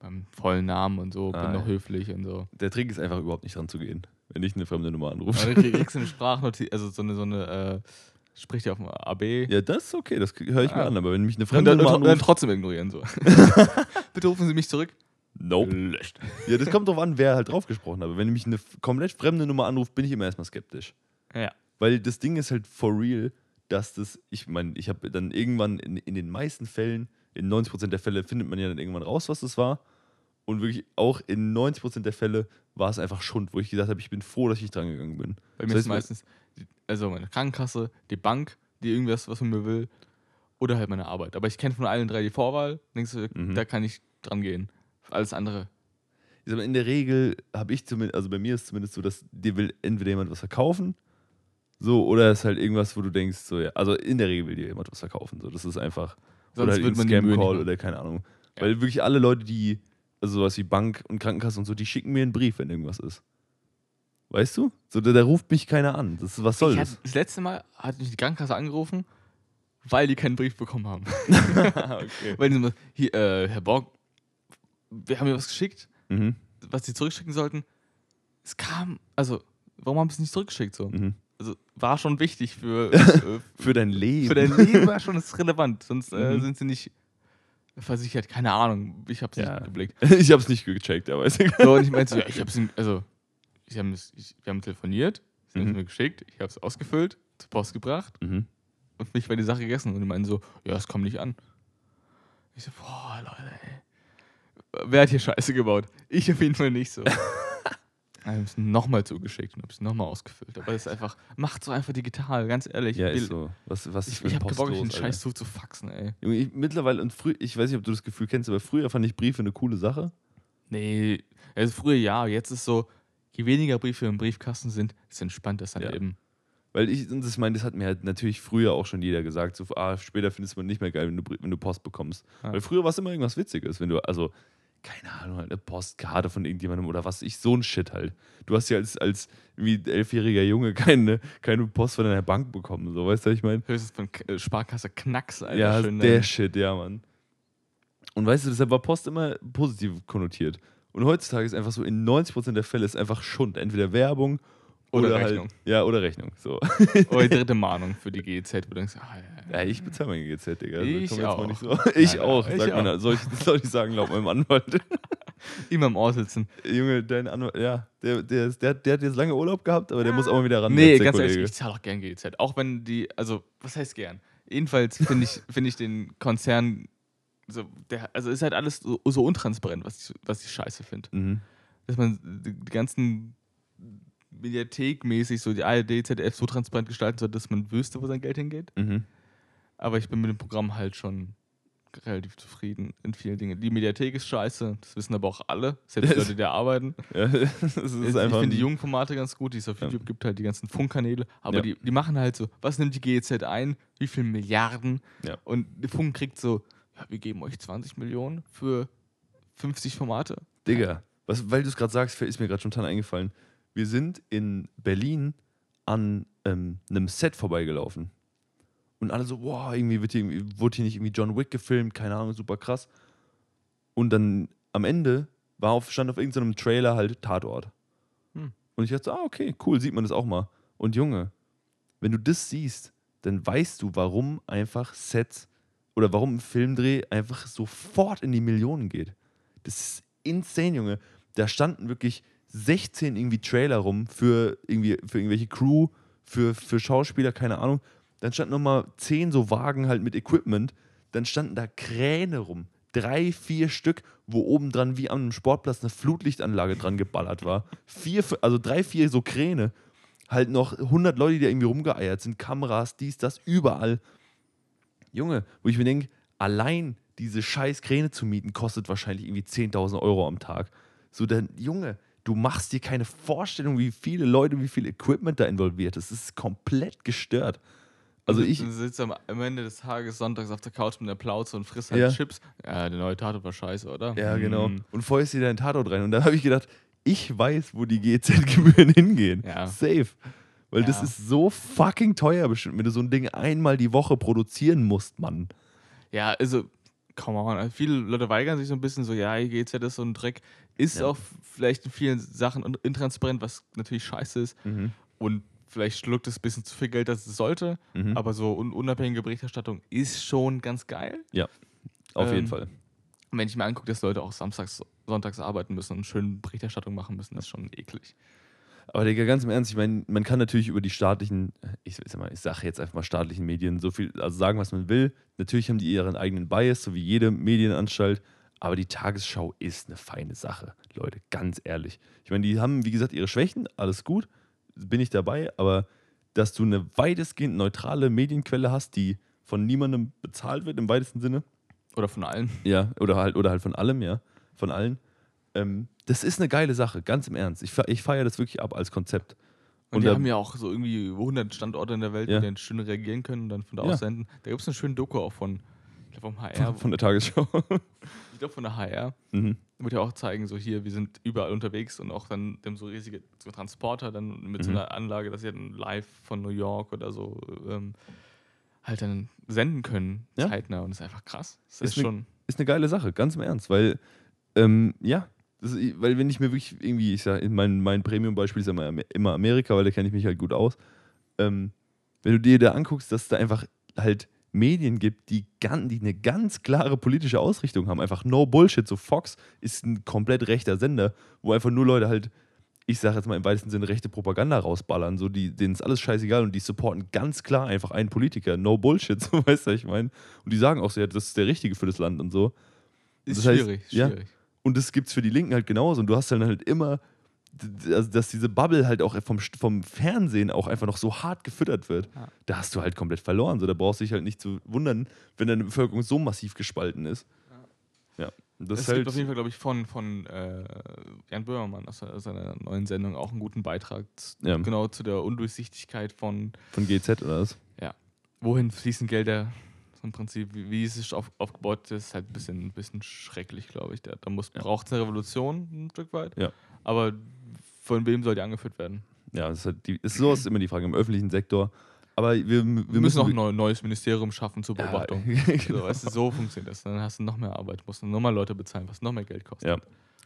meinem vollen Namen und so, Ah, bin noch ja. höflich und so. Der Trick ist einfach überhaupt nicht dran zu gehen, wenn ich eine fremde Nummer anrufe. dann krieg- kriegst du eine Sprachnotiz, also so eine, so eine äh, spricht ja auf dem AB. Ja, das ist okay, das höre ich mir Ah. an, aber wenn mich eine fremde dann, Nummer und dann anruft, trotzdem ignorieren so. (laughs) Bitte rufen Sie mich zurück. nope. Löscht. Ja, das kommt drauf an, wer halt drauf gesprochen hat. Aber wenn mich eine komplett fremde Nummer anruft, bin ich immer erstmal skeptisch. Ja. Weil das Ding ist halt for real, dass das, ich meine, ich habe dann irgendwann in, in den meisten Fällen, in 90% der Fälle findet man ja dann irgendwann raus, was das war. Und wirklich auch in 90% der Fälle war es einfach Schund, wo ich gesagt habe, ich bin froh, dass ich dran gegangen bin. Bei mir Das ist heißt, meistens, die- also meine Krankenkasse, die Bank, die irgendwas was von mir will, oder halt meine Arbeit. Aber ich kenne von allen drei die Vorwahl, denkst du, Mhm. da kann ich dran gehen. Alles andere. In der Regel habe ich zumindest, also bei mir ist es zumindest so, dass dir will entweder jemand was verkaufen, so, oder es ist halt irgendwas, wo du denkst, so, ja, also in der Regel will dir jemand was verkaufen. So, das ist einfach. Sonst oder halt ein man Scam-Call oder keine Ahnung. Ja. Weil wirklich alle Leute, die, also sowas wie Bank und Krankenkasse und so, die schicken mir einen Brief, wenn irgendwas ist. Weißt du? So, da, da ruft mich keiner an. Das, was soll ich das? das letzte Mal hat mich die Krankenkasse angerufen, weil die keinen Brief bekommen haben. (laughs) (laughs) okay. weil die so, hier, äh, Herr Borg, wir haben mir was geschickt, Mhm. was sie zurückschicken sollten. Es kam, also, warum haben sie es nicht zurückgeschickt so? Mhm. Also, war schon wichtig für, (laughs) äh, Für dein Leben. für dein Leben war schon ist relevant, sonst äh, Mhm. sind sie nicht versichert. Keine Ahnung, ich habe es Ja. nicht geblickt. ich habe es nicht gecheckt, aber ist egal. So, und ich meinte so, ja, ich habe es, also, ich hab, es- ich, wir haben telefoniert, sie haben es Mhm. mir geschickt, ich habe es ausgefüllt, zur Post gebracht Mhm. und mich war die Sache gegessen. Und die meinen so, ja, es kommt nicht an. Ich so, boah, Leute, ey. Wer hat hier Scheiße gebaut? Ich auf jeden Fall nicht so. (laughs) Ich habe es nochmal zugeschickt und habe es nochmal ausgefüllt. Aber es ist einfach, macht so einfach digital, ganz ehrlich. Ja, ist so. Was, was Ich, ich habe Bock, den Scheiß zu, zu faxen, ey. Junge, ich, mittlerweile und früher, ich weiß nicht, ob du das Gefühl kennst, aber früher fand ich Briefe eine coole Sache. Nee, also früher ja, jetzt ist so, je weniger Briefe im Briefkasten sind, desto entspannter ist dein Ja. Leben. Weil ich, und das meine, das hat mir halt natürlich früher auch schon jeder gesagt. So, ah, später findest du man nicht mehr geil, wenn du, wenn du Post bekommst. Ja. Weil früher war es immer irgendwas Witziges, wenn du, also keine Ahnung, halt eine Postkarte von irgendjemandem oder was ich, so ein Shit halt. Du hast ja als, als wie elfjähriger Junge keine, keine Post von deiner Bank bekommen, so, weißt du, was ich meine? Höchstens von äh, Sparkasse Knacks, Alter. Ja, schön der dann. Shit, ja, Mann. Und weißt du, deshalb war Post immer positiv konnotiert. Und heutzutage ist einfach so, in 90% der Fälle ist einfach Schund. Entweder Werbung Oder oder, Rechnung. halt. Ja, oder Rechnung. So. Oder die dritte (laughs) Mahnung für die GEZ, wo du denkst, ah, ja, ja. Ja, ich bezahle mein GZ, Digga. Also, Ich auch. So. (laughs) Ich Nein, auch, ich sagt man. auch. da. Soll ich, soll ich sagen, laut meinem Anwalt. (laughs) immer im Ohr sitzen. Junge, dein Anwalt, ja, der, der, der, der hat jetzt lange Urlaub gehabt, aber der muss auch mal wieder ran. Nee, ganz ehrlich, Kollege. ich zahle auch gern GEZ. Auch wenn die, also, was heißt gern? Jedenfalls finde ich, find ich den Konzern, so, der, also ist halt alles so, so untransparent, was ich, was ich scheiße finde. Mhm. Dass man die, ganzen Mediathek-mäßig so die ARD, ZDF so transparent gestalten soll, dass man wüsste, wo sein Geld hingeht. Mhm. Aber ich bin mit dem Programm halt schon relativ zufrieden in vielen Dingen. Die Mediathek ist scheiße, das wissen aber auch alle, selbst die (laughs) Leute, die da arbeiten. Ja, (laughs) das ist ich finde die jungen Formate ganz gut, die es auf Ja. YouTube gibt, halt die ganzen Funkkanäle. Aber Ja. die, die machen halt so, was nimmt die GEZ ein? Wie viele Milliarden? Ja. Und Funk kriegt so, ja, wir geben euch 20 Millionen für 50 Formate. Digga, was, weil du es gerade sagst, ist mir gerade spontan eingefallen. Wir sind in Berlin an ähm, einem Set vorbeigelaufen. Und alle so, wow, irgendwie wird hier, wurde hier nicht irgendwie John Wick gefilmt, keine Ahnung, super krass. Und dann am Ende war auf, stand auf irgendeinem Trailer halt Tatort. Hm. Und ich dachte, so, ah, okay, cool, sieht man das auch mal. Und Junge, wenn du das siehst, dann weißt du, warum einfach Sets oder warum ein Filmdreh einfach sofort in die Millionen geht. Das ist insane, Junge. Da standen wirklich 16 irgendwie Trailer rum für, irgendwie, für irgendwelche Crew, für, für Schauspieler, keine Ahnung. Dann standen nochmal 10 so Wagen halt mit Equipment. Dann standen da Kräne rum. Drei, vier Stück, wo oben dran wie an einem Sportplatz eine Flutlichtanlage dran geballert war. Vier, also drei, vier so Kräne. Halt noch 100 Leute, die da irgendwie rumgeeiert sind. Kameras, dies, das, überall. Junge, wo ich mir denke, allein diese scheiß Kräne zu mieten, kostet wahrscheinlich irgendwie 10.000 Euro am Tag. So, dann, Junge, du machst dir keine Vorstellung, wie viele Leute, wie viel Equipment da involviert ist. Das ist komplett gestört. Also ich, Du sitzt am, Ende des Tages sonntags auf der Couch mit der Plauze und frisst halt Ja. Chips. Ja, der neue Tatort war scheiße, oder? ja genau, Hm. und feuerst dir deinen Tatort rein. Und da habe ich gedacht, ich weiß, wo die GZ-Gebühren (laughs) hingehen. Ja. Safe. Weil das Ja. ist so fucking teuer bestimmt, wenn du so ein Ding einmal die Woche produzieren musst, Mann. Ja, also, come on. Also viele Leute weigern sich so ein bisschen so, ja, GEZ ist so ein Dreck. Ist Ja. auch vielleicht in vielen Sachen intransparent, was natürlich scheiße ist. Und vielleicht schluckt es ein bisschen zu viel Geld, als es sollte. Mhm. Aber so un unabhängige Berichterstattung ist schon ganz geil. Auf jeden ähm, Fall. Und wenn ich mir angucke, dass Leute auch samstags, sonntags arbeiten müssen und schön Berichterstattung machen müssen, das ist schon eklig. Aber Digga, ganz im Ernst, ich meine, man kann natürlich über die staatlichen, ich, mal, ich sage jetzt einfach mal staatlichen Medien so viel, also sagen, was man will. Natürlich haben die ihren eigenen Bias, so wie jede Medienanstalt. Aber die Tagesschau ist eine feine Sache, Leute, ganz ehrlich. Ich meine, die haben, wie gesagt, ihre Schwächen, alles gut, bin ich dabei, aber dass du eine weitestgehend neutrale Medienquelle hast, die von niemandem bezahlt wird im weitesten Sinne, Oder von allen. ja, oder halt, oder halt von allem, ja, von allen, ähm, das ist eine geile Sache, ganz im Ernst. Ich, ich feiere das wirklich ab als Konzept. Und, Und da- haben ja auch so irgendwie 100 Standorte in der Welt, Ja. die dann schön reagieren können und dann von da Ja. aus senden. Da gibt es eine schöne Doku auch von, ich glaube vom HR, von der Tagesschau. (laughs) ich glaube von der HR, mhm. wird ja auch zeigen, so hier, wir sind überall unterwegs und auch dann dem so riesige so Transporter dann mit so Mhm. einer Anlage, dass sie dann live von New York oder so ähm, halt dann senden können, Ja. zeitnah und das ist einfach krass. Das Ist ist, ne- schon, Ist eine geile Sache, ganz im Ernst, weil, ähm, ja, das weil wenn ich mir wirklich irgendwie, ich sag, mein, mein Premium-Beispiel ist immer, immer Amerika, weil da kenne ich mich halt gut aus. Ähm, wenn du dir da anguckst, dass es da einfach halt Medien gibt, die, gan, die eine ganz klare politische Ausrichtung haben, einfach no Bullshit. So Fox ist ein komplett rechter Sender, wo einfach nur Leute halt, ich sage jetzt mal im weitesten Sinne, rechte Propaganda rausballern. So, die, denen ist alles scheißegal und die supporten ganz klar einfach einen Politiker. No Bullshit, (laughs) so weißt du, was ich meine. Und die sagen auch so, ja, das ist der Richtige für das Land und so. ist das heißt, schwierig, ja. schwierig. Und das gibt es für die Linken halt genauso. Und du hast dann halt immer, also dass diese Bubble halt auch vom, vom Fernsehen auch einfach noch so hart gefüttert wird. Ja. Da hast du halt komplett verloren. So, da brauchst du dich halt nicht zu wundern, wenn deine Bevölkerung so massiv gespalten ist. Ja. Und Das Es ist halt, gibt auf jeden Fall, glaube ich, von, von äh, Jan Böhmermann aus seiner- neuen Sendung auch einen guten Beitrag z- Ja. genau zu der Undurchsichtigkeit von von GZ oder was? wohin fließen Gelder im Prinzip. Wie, es sich auf, aufgebaut ist, ist halt ein bisschen, ein bisschen schrecklich, glaube ich. Da, da Ja. braucht es eine Revolution ein Stück weit. Ja. Aber von wem soll die angeführt werden? Ja, das ist, halt die, ist sowas immer die Frage im öffentlichen Sektor. Aber wir, wir, Wir, müssen auch ein neues Ministerium schaffen zur Ja, Beobachtung. (laughs) genau. So, weißt du, so funktioniert das. Dann hast du noch mehr Arbeit, musst du noch mal Leute bezahlen, was noch mehr Geld kostet. Ja.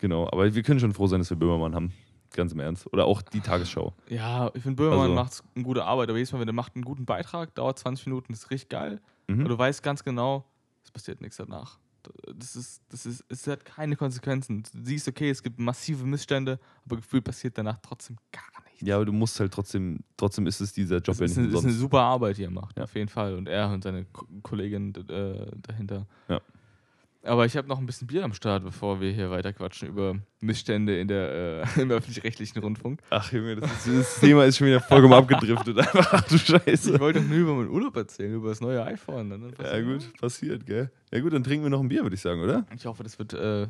Genau, aber wir können schon froh sein, dass wir Böhmermann haben. Ganz im Ernst. Oder auch die Tagesschau. Ja, ich finde, Böhmermann Also- macht eine gute Arbeit, aber jedes Mal, wenn er macht einen guten Beitrag, dauert 20 Minuten, ist richtig geil. Mhm. Aber du weißt ganz genau, es passiert nichts danach. Das ist, das ist, es hat keine Konsequenzen. Du siehst, okay, es gibt massive Missstände, aber gefühlt passiert danach trotzdem gar nichts. Ja, aber du musst halt trotzdem, trotzdem ist es dieser Job das ist, eine, ist eine super Arbeit, die er macht, Ja. auf jeden Fall. Und er und seine Ko Kollegin äh, dahinter. Ja. Aber ich habe noch ein bisschen Bier am Start, bevor wir hier weiter quatschen über Missstände in der, äh, (laughs) im öffentlich-rechtlichen Rundfunk. Ach Junge, das, ist, das Thema ist schon wieder vollkommen abgedriftet. (laughs) Einfach, ach du Scheiße. Ich wollte doch nur über meinen Urlaub erzählen, über das neue iPhone. Und dann Ja gut, passiert, gell? Ja gut, dann trinken wir noch ein Bier, würde ich sagen, oder? Ich hoffe, das wird äh,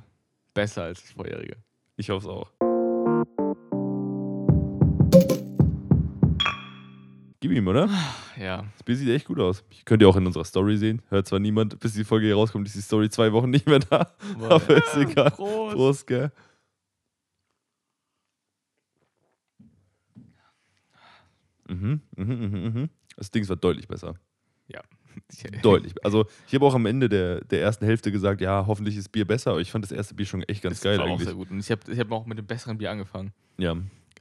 besser als das vorherige. Ich hoffe es auch. Gib ihm, oder? (sighs) Ja. Das Bier sieht echt gut aus. Könnt ihr auch in unserer Story sehen. Hört zwar niemand, bis die Folge hier rauskommt, ist die Story zwei Wochen nicht mehr da. (laughs) Aber ist egal. Prost. Prost, gell? Mhm, mhm, mhm, mhm. Das Ding war deutlich besser. (laughs) Deutlich. Also, ich habe auch am Ende der, der ersten Hälfte gesagt, ja, hoffentlich ist Bier besser, aber ich fand das erste Bier schon echt ganz Das geil war auch sehr gut. Und ich habe ich hab auch mit dem besseren Bier angefangen Ja.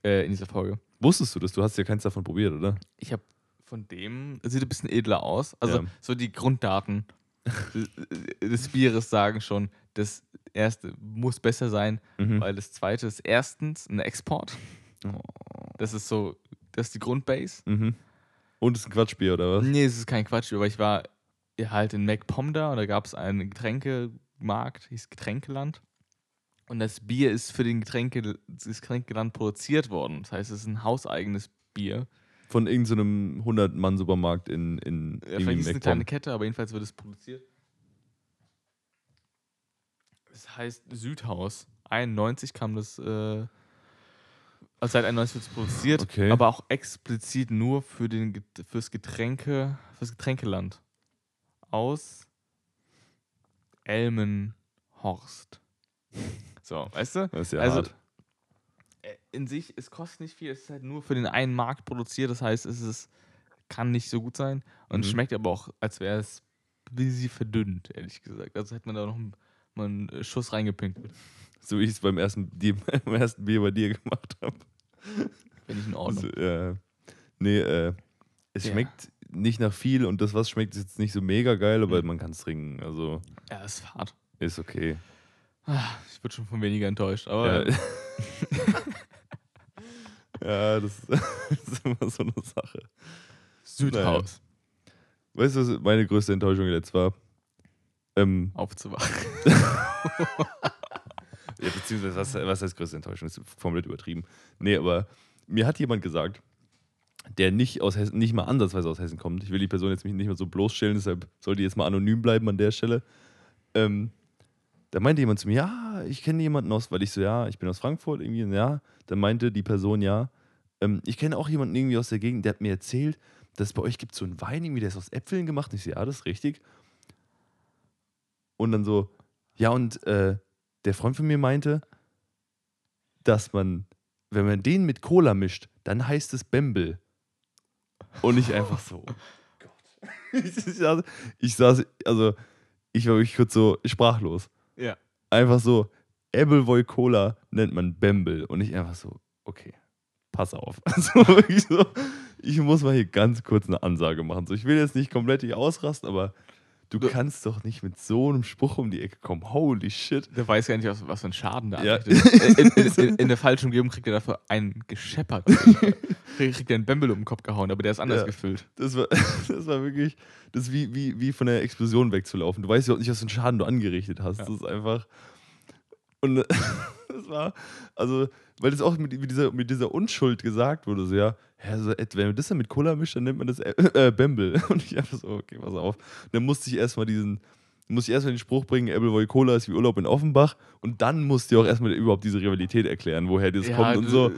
Äh, in dieser Folge. Wusstest du das? Du hast ja keins davon probiert, oder? Ich habe von dem, sieht ein bisschen edler aus. Also Ja. so die Grunddaten (laughs) des Bieres sagen schon, das erste muss besser sein, Mhm. weil das zweite ist erstens ein Export. Oh. Das ist so, das ist die Grundbase. Mhm. Und es ist ein Quatschbier, oder was? Nee, es ist kein Quatsch, aber ich war halt in MacPom da und da gab es einen Getränkemarkt, hieß Getränkeland. Und das Bier ist für den Getränke, das Getränkeland produziert worden. Das heißt, es ist ein hauseigenes Bier. Von irgendeinem 100-Mann-Supermarkt in, in Ja, vielleicht ist es eine kleine. Kette, aber jedenfalls wird es produziert. Es heißt Südhaus. 91 kam das, äh, also seit 91 wird es produziert, Okay. aber auch explizit nur für den, fürs Getränke, fürs Getränkeland. Aus Elmenhorst. So, weißt du? Das ist ja Also, hart. Äh, In sich, es kostet nicht viel, es ist halt nur für den einen Markt produziert, das heißt, es ist, kann nicht so gut sein und es Mhm. schmeckt aber auch, als wäre es ein bisschen verdünnt, ehrlich gesagt. Also hätte man da noch mal einen Schuss reingepinkelt. So wie ich es beim ersten, die, (laughs) beim ersten Bier bei dir gemacht habe. Finde ich in Ordnung. Also, ja. Nee, äh, es Ja. schmeckt nicht nach viel und das, was schmeckt, ist jetzt nicht so mega geil, aber Mhm. man kann es trinken. Also Ja, ist fad. ist okay. Ah, Ich bin schon von weniger enttäuscht, aber Ja, (laughs) ja das, (laughs) das ist immer so eine Sache. Südhaus Weißt du, was meine größte Enttäuschung jetzt war? Ähm, aufzuwachen. (laughs) ja, beziehungsweise, was, was heißt größte Enttäuschung? Das ist komplett übertrieben. Nee, aber mir hat jemand gesagt, der nicht aus Hessen, nicht mal ansatzweise aus Hessen kommt. Ich will die Person jetzt nicht mehr so bloßstellen, deshalb soll die jetzt mal anonym bleiben an der Stelle. Ähm, da meinte jemand zu mir, ja, ich kenne jemanden aus, weil ich so, ja, ich bin aus Frankfurt irgendwie, ja. Dann meinte die Person, ja, ähm, ich kenne auch jemanden irgendwie aus der Gegend, der hat mir erzählt, dass es bei euch gibt so einen Wein irgendwie, der ist aus Äpfeln gemacht. Und ich so, ja, das ist richtig. Und dann so, ja, und äh, der Freund von mir meinte, dass man, wenn man den mit Cola mischt, dann heißt es Bembel. Und ich einfach so, oh Gott. (laughs) ich, saß, ich saß, also, ich war wirklich kurz so sprachlos. Ja. Einfach so, Appleboy Cola nennt man Bembel. Und ich einfach so, okay, pass auf. (laughs) Also wirklich so, ich muss mal hier ganz kurz eine Ansage machen. So, ich will jetzt nicht komplett hier ausrasten, aber du kannst doch nicht mit so einem Spruch um die Ecke kommen. Holy shit. Der weiß gar nicht, was, was für ein Schaden da Ja. anrichtet. in, in, in, in der falschen Umgebung kriegt er dafür einen gescheppert. (laughs) kriegt er einen Bembel um den Kopf gehauen, aber der ist anders Ja. gefüllt. Das war, (laughs) das war wirklich, das ist wie, wie, wie von der Explosion wegzulaufen. Du weißt ja auch nicht, was für einen Schaden du angerichtet hast. Ja. Das ist einfach. Und (laughs) das war, also, weil das auch mit, mit, dieser, mit dieser Unschuld gesagt wurde, so, ja, ja so, Ed, wenn man das dann mit Cola mischt, dann nennt man das äh, äh, Bembel. (laughs) Und ich einfach so, okay, pass auf. Und dann musste ich erstmal diesen, musste ich erstmal den Spruch bringen, Appleboy Cola ist wie Urlaub in Offenbach. Und dann musste ich auch erstmal überhaupt diese Rivalität erklären, woher das kommt und so.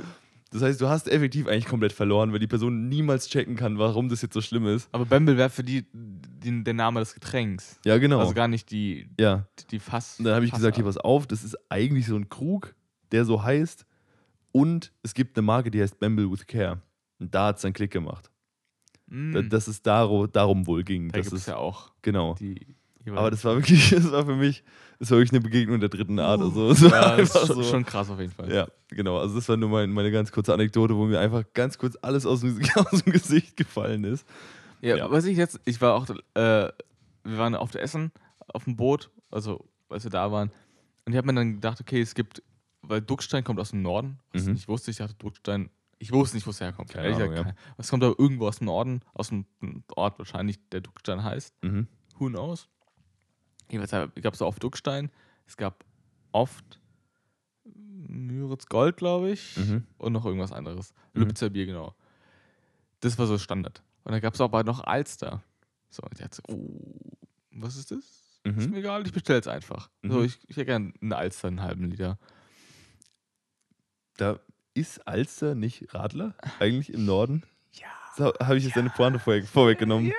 Das heißt, du hast effektiv eigentlich komplett verloren, weil die Person niemals checken kann, warum das jetzt so schlimm ist. Aber Bamble wäre für die, die der Name des Getränks. Ja, genau. Also gar nicht die, ja. die, die Fass. Und dann habe ich gesagt, hier, pass auf, das ist eigentlich so ein Krug, der so heißt. Und es gibt eine Marke, die heißt Bamble with Care. Und da hat es dann Klick gemacht. Mm, Da- Dass es daro, darum wohl ging. da Das ist, ja auch genau. die. Aber das war wirklich, (laughs) das war für mich, das war wirklich eine Begegnung der dritten Art. Also, es (laughs) war ja, das ist schon, so. schon krass auf jeden Fall. Ja, genau. Also das war nur mein, meine ganz kurze Anekdote, wo mir einfach ganz kurz alles aus dem, (laughs) aus dem Gesicht gefallen ist. Ja, Ja. was ich jetzt, ich war auch, äh, wir waren auf der Essen, auf dem Boot, also als wir da waren. Und ich habe mir dann gedacht, okay, es gibt, weil Duckstein kommt aus dem Norden, was Mhm. ich wusste, ich dachte Duckstein, ich wusste nicht, wo es herkommt. Keine Ahnung, kein- Es kommt aber irgendwo aus dem Norden, aus einem Ort wahrscheinlich, der Duckstein heißt. Mhm. Who knows? Jedenfalls gab es oft Duckstein, es gab oft Müritz Gold, glaube ich, Mhm. und noch irgendwas anderes. Mhm. Lübitzer Bier, genau. Das war so Standard. Und dann gab es aber noch Alster. So, und so, oh, was ist das? Ist Mhm. mir egal, ich bestelle es einfach. So, Mhm. ich, ich hätte gerne eine Alster, einen halben Liter. Da ist Alster nicht Radler eigentlich im Norden? Ja. So, Habe ich jetzt deine Pointe vorweg, vorweggenommen?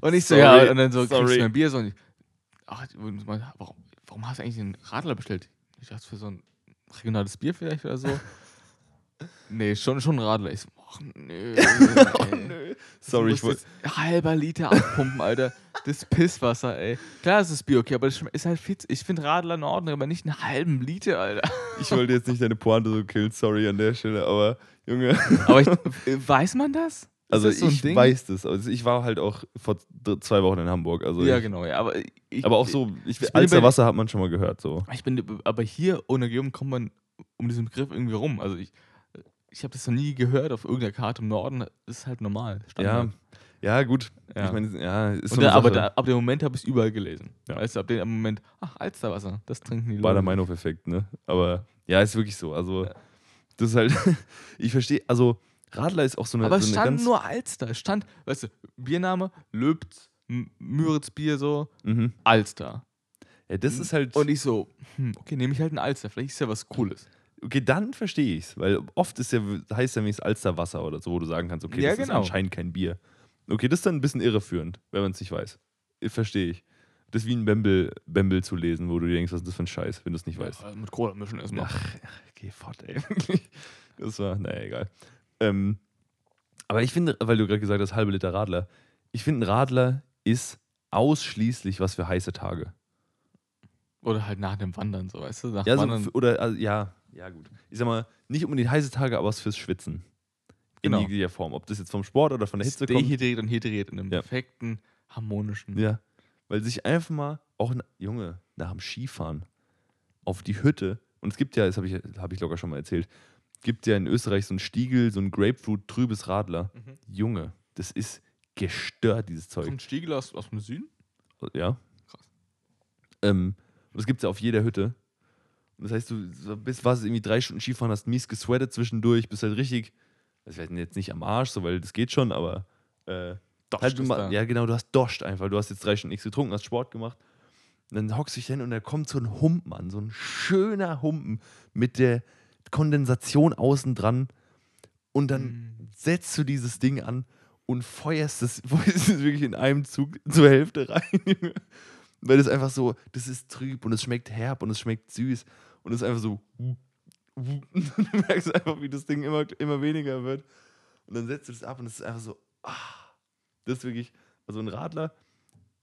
Und ich so, Sorry, ja, und dann so, kriegst sorry. du mein Bier so. Und ich, ach, warum, warum hast du eigentlich einen Radler bestellt? Ich dachte, für so ein regionales Bier vielleicht oder so. (laughs) nee, schon, schon ein Radler. Ich so, ach nö. (laughs) oh nö. Sorry, ich wollte. halber Liter abpumpen, Alter. Das Pisswasser, ey. Klar, es ist Bier, okay, aber das ist halt zu- Ich finde Radler in Ordnung, aber nicht einen halben Liter, Alter. Ich wollte jetzt nicht deine Pointe so killen, sorry an der Stelle, aber Junge. Aber ich, (laughs) äh, weiß man das? Also das so ich Ding? weiß das. Also ich war halt auch vor zwei Wochen in Hamburg. Also Ja, ich, genau, ja. Aber, ich, Aber auch so, ich, bin Alster Wasser hat man schon mal gehört. So. Ich bin, aber hier ohne Geom kommt man um diesen Begriff irgendwie rum. Also ich, ich habe das noch nie gehört auf irgendeiner Karte im Norden. Das ist halt normal. Ja, Standard. ja, gut. Ja. Ich meine, ja, ist so da, aber da, ab dem Moment habe ich es überall gelesen. Ja. Weißt du, ab dem Moment, ach, Alsterwasser, das trinken die War der Leute. Meinhof-Effekt, ne? Aber ja, ist wirklich so. Also, Ja. das ist halt, (laughs) ich verstehe, also Radler ist auch so eine, Aber es so eine stand nur Alster. Es stand, weißt du, Biername, Löbz, M- Müritz Bier so, Mhm. Alster. Ja, das ist halt. Und ich so, hm, okay, nehme ich halt ein Alster. Vielleicht ist ja was Cooles. Okay, dann verstehe ich es, weil oft ist ja, heißt ja wenigstens Alsterwasser oder so, wo du sagen kannst, okay, Ja, das ist genau. anscheinend kein Bier. Okay, das ist dann ein bisschen irreführend, wenn man es nicht weiß. Äh, Verstehe ich. Das ist wie ein Bembel, Bembel zu lesen, wo du dir denkst, was ist das für ein Scheiß, wenn du es nicht weißt. Ja, mit Cola mischen erstmal. Ach, ach, geh fort, ey. (laughs) Das war, naja, egal. Ähm, aber ich finde, weil du gerade gesagt hast, halbe Liter Radler, ich finde, ein Radler ist ausschließlich was für heiße Tage. Oder halt nach dem Wandern, so, weißt du? Nach Ja, so, Wandern. oder, also, ja, ja, gut. Ich sag mal, nicht unbedingt heiße Tage, aber was fürs Schwitzen. In Genau. jeglicher Form. Ob das jetzt vom Sport oder von der Hitze kommt. dehydriert und hydriert in einem Ja. perfekten, harmonischen. Ja. Weil sich einfach mal, auch, Junge, nach dem Skifahren auf die Hütte, und es gibt ja, das habe ich, hab ich locker schon mal erzählt, gibt ja in Österreich so einen Stiegel, so ein Grapefruit-trübes Radler. Mhm. Junge, das ist gestört, dieses Zeug. Kommt Stiegel aus, aus dem Süden? Ja. Krass. Ähm, das gibt es ja auf jeder Hütte. Das heißt, du bist was, irgendwie drei Stunden Skifahren, hast mies gesweatet zwischendurch, bist halt richtig, das wäre jetzt nicht am Arsch, so, weil das geht schon, aber äh, halt, du ist ma- da. ja genau, du hast doscht einfach. Du hast jetzt drei Stunden nichts getrunken, hast Sport gemacht. Und dann hockst du dich hin und da kommt so ein Humpen an, so ein schöner Humpen mit der Kondensation außen dran. Und dann Mm. setzt du dieses Ding an und feuerst es, (laughs) feuerst es wirklich in einem Zug zur Hälfte rein. Weil es einfach so, das ist trüb und es schmeckt herb und es schmeckt süß und es ist einfach so. Und (laughs) du merkst einfach, wie das Ding immer, immer weniger wird. Und dann setzt du das ab und es ist einfach so, ah, das ist wirklich, also ein Radler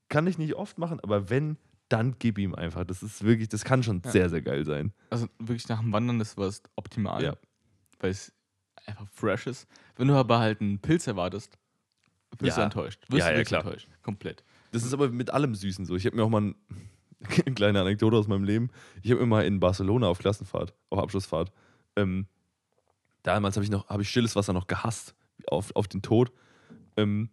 kann ich nicht oft machen, aber wenn, dann gib ihm einfach. Das ist wirklich, das kann schon Ja. sehr, sehr geil sein. Also wirklich nach dem Wandern ist was optimal. Ja. Weil es einfach fresh ist. Wenn du aber halt einen Pilz erwartest, wirst du Ja. enttäuscht. Wirst Ja, du ja, wirklich klar. enttäuscht. Komplett. Das ist aber mit allem Süßen so. Ich habe mir auch mal ein, (laughs) eine kleine Anekdote aus meinem Leben. Ich habe mir mal in Barcelona auf Klassenfahrt, auf Abschlussfahrt, ähm, damals habe ich noch, habe ich stilles Wasser noch gehasst, auf, auf den Tod. Ähm,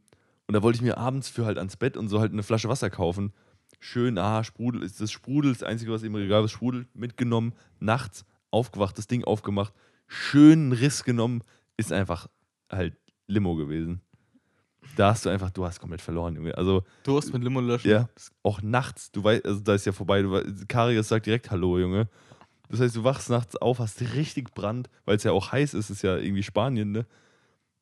und da wollte ich mir abends für halt ans Bett und so halt eine Flasche Wasser kaufen. Schön, ah, Sprudel, ist das Sprudel, das Einzige, was im Regal ist, sprudelt, mitgenommen, nachts aufgewacht, das Ding aufgemacht, schönen Riss genommen, ist einfach halt Limo gewesen. Da hast du einfach, du hast komplett verloren, Junge. Also, Durst mit Limo löschen. ja, auch nachts, du weißt, also da ist ja vorbei, du Karius sagt direkt Hallo, Junge. Das heißt, du wachst nachts auf, hast richtig Brand, weil es ja auch heiß ist, ist ja irgendwie Spanien, ne?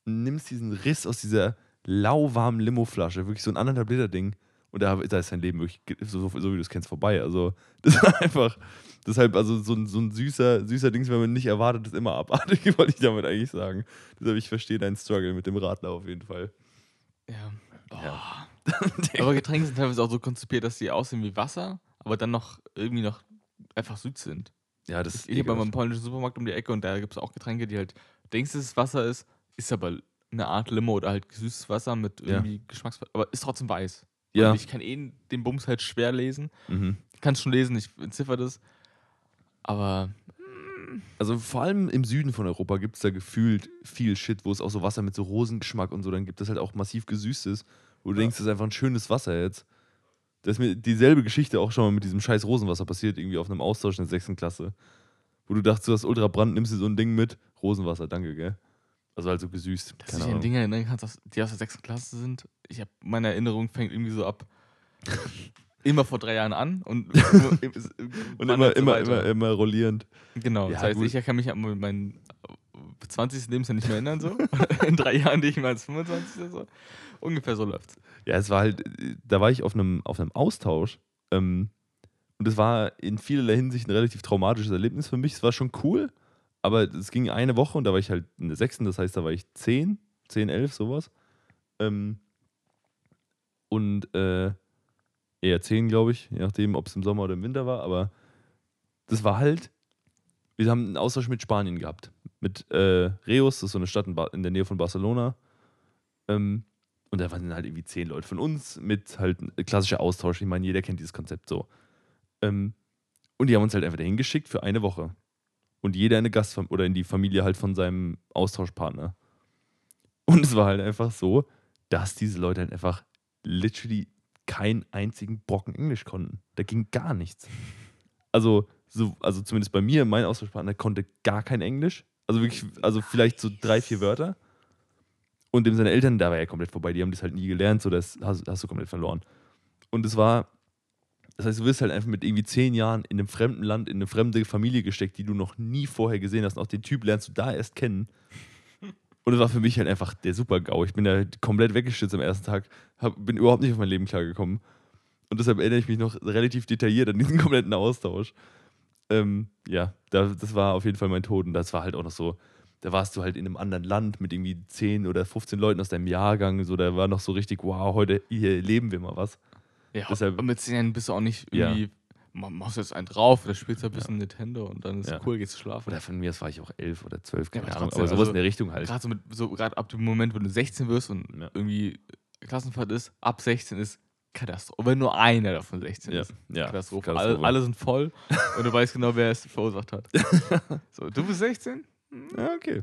Und nimmst diesen Riss aus dieser lauwarmen Limo-Flasche, wirklich so ein anderthalb Liter Ding. Und da, da ist dein Leben wirklich, so, so, so wie du es kennst, vorbei. Also, (laughs) das war einfach, deshalb, also so ein, so ein süßer, süßer Dings, wenn man nicht erwartet, ist immer abartig, (laughs) wollte ich damit eigentlich sagen. Deshalb, ich verstehe deinen Struggle mit dem Radler auf jeden Fall. Ja. Ja. (laughs) Aber Getränke sind teilweise auch so konzipiert, dass die aussehen wie Wasser, aber dann noch irgendwie noch einfach süß sind. Ja, das ist Ich gehe bei meinem ekelhaft. polnischen Supermarkt um die Ecke und da gibt es auch Getränke, die halt denkst, dass es Wasser ist, ist aber eine Art Limo oder halt süßes Wasser mit Ja. irgendwie Geschmacks... Aber ist trotzdem weiß. Ja. Und ich kann eh den Bums halt schwer lesen. Mhm. Ich kann es schon lesen, ich entziffer das. Aber Also vor allem im Süden von Europa gibt es da gefühlt viel Shit, wo es auch so Wasser mit so Rosengeschmack und so, dann gibt es halt auch massiv gesüßtes, wo du Ja. denkst, das ist einfach ein schönes Wasser jetzt. Da ist mir dieselbe Geschichte auch schon mal mit diesem scheiß Rosenwasser passiert, irgendwie auf einem Austausch in der sechsten Klasse. Wo du dachtest, du hast ultra Brand, nimmst dir so ein Ding mit, Rosenwasser, danke, gell? Also halt so gesüßt. dass Keine du dich an. Dinge erinnern kannst, die aus der sechsten Klasse sind. Ich habe meine Erinnerung fängt irgendwie so ab (laughs) immer vor drei Jahren an und, (laughs) Und immer, immer, immer, immer rollierend. Genau, Ja, das heißt, gut. ich kann mich an meinen 20. Lebensjahr nicht mehr erinnern, so. (laughs) In drei Jahren denke ich mal als 25 oder so. Ungefähr so läuft's. Ja, es war halt, da war ich auf einem, auf einem Austausch. Ähm, und es war in vielerlei Hinsicht ein relativ traumatisches Erlebnis für mich. Es war schon cool, aber es ging eine Woche und da war ich halt in der sechsten, das heißt, da war ich zehn, zehn, elf, sowas. Ähm, und äh, eher zehn, glaube ich, je nachdem, ob es im Sommer oder im Winter war, aber das war halt, wir haben einen Austausch mit Spanien gehabt. Mit äh, Reus, das ist so eine Stadt in, in der Nähe von Barcelona. Ähm, und da waren halt irgendwie zehn Leute von uns mit halt ein klassischer Austausch. Ich meine, jeder kennt dieses Konzept so. Ähm, und die haben uns halt einfach dahin geschickt für eine Woche. Und jeder in eine Gastfamilie oder in die Familie halt von seinem Austauschpartner. Und es war halt einfach so, dass diese Leute halt einfach literally keinen einzigen Brocken Englisch konnten. Da ging gar nichts. Also, so, also zumindest bei mir, mein Austauschpartner konnte gar kein Englisch. Also wirklich, also vielleicht so drei, vier Wörter. Und dem seine Eltern, da war er komplett vorbei, die haben das halt nie gelernt, so das hast, hast du komplett verloren. Und es war, das heißt, du wirst halt einfach mit irgendwie zehn Jahren in einem fremden Land, in eine fremde Familie gesteckt, die du noch nie vorher gesehen hast. Und auch den Typ lernst du da erst kennen. Und es war für mich halt einfach der Super-GAU. Ich bin da komplett weggestürzt am ersten Tag, hab, bin überhaupt nicht auf mein Leben klargekommen. Und deshalb erinnere ich mich noch relativ detailliert an diesen (laughs) kompletten Austausch. Ähm, ja, da, das war auf jeden Fall mein Tod. Und das war halt auch noch so, da warst du halt in einem anderen Land mit irgendwie 10 oder 15 Leuten aus deinem Jahrgang. So, da war noch so richtig, wow, heute hier leben wir mal was. Ja, Deshalb- mit 10 Jahren bist du auch nicht Ja. irgendwie, ma- machst jetzt einen drauf oder spielst ein bisschen Nintendo und dann ist Ja. cool, gehst schlafen. Oder von mir aus war ich auch 11 oder 12, keine aber Ahnung. trotzdem, Aber sowas also in der Richtung halt. Gerade so mit, so gerade ab dem Moment, wenn du 16 wirst und Ja. irgendwie Klassenfahrt ist, ab 16 ist Katastrophe. Wenn nur einer davon 16 Ja, ist. ja. Katastrophe. Katastrophe. Alle, alle sind voll und du weißt genau, wer es verursacht hat. (laughs) so, du bist 16? Ja, okay.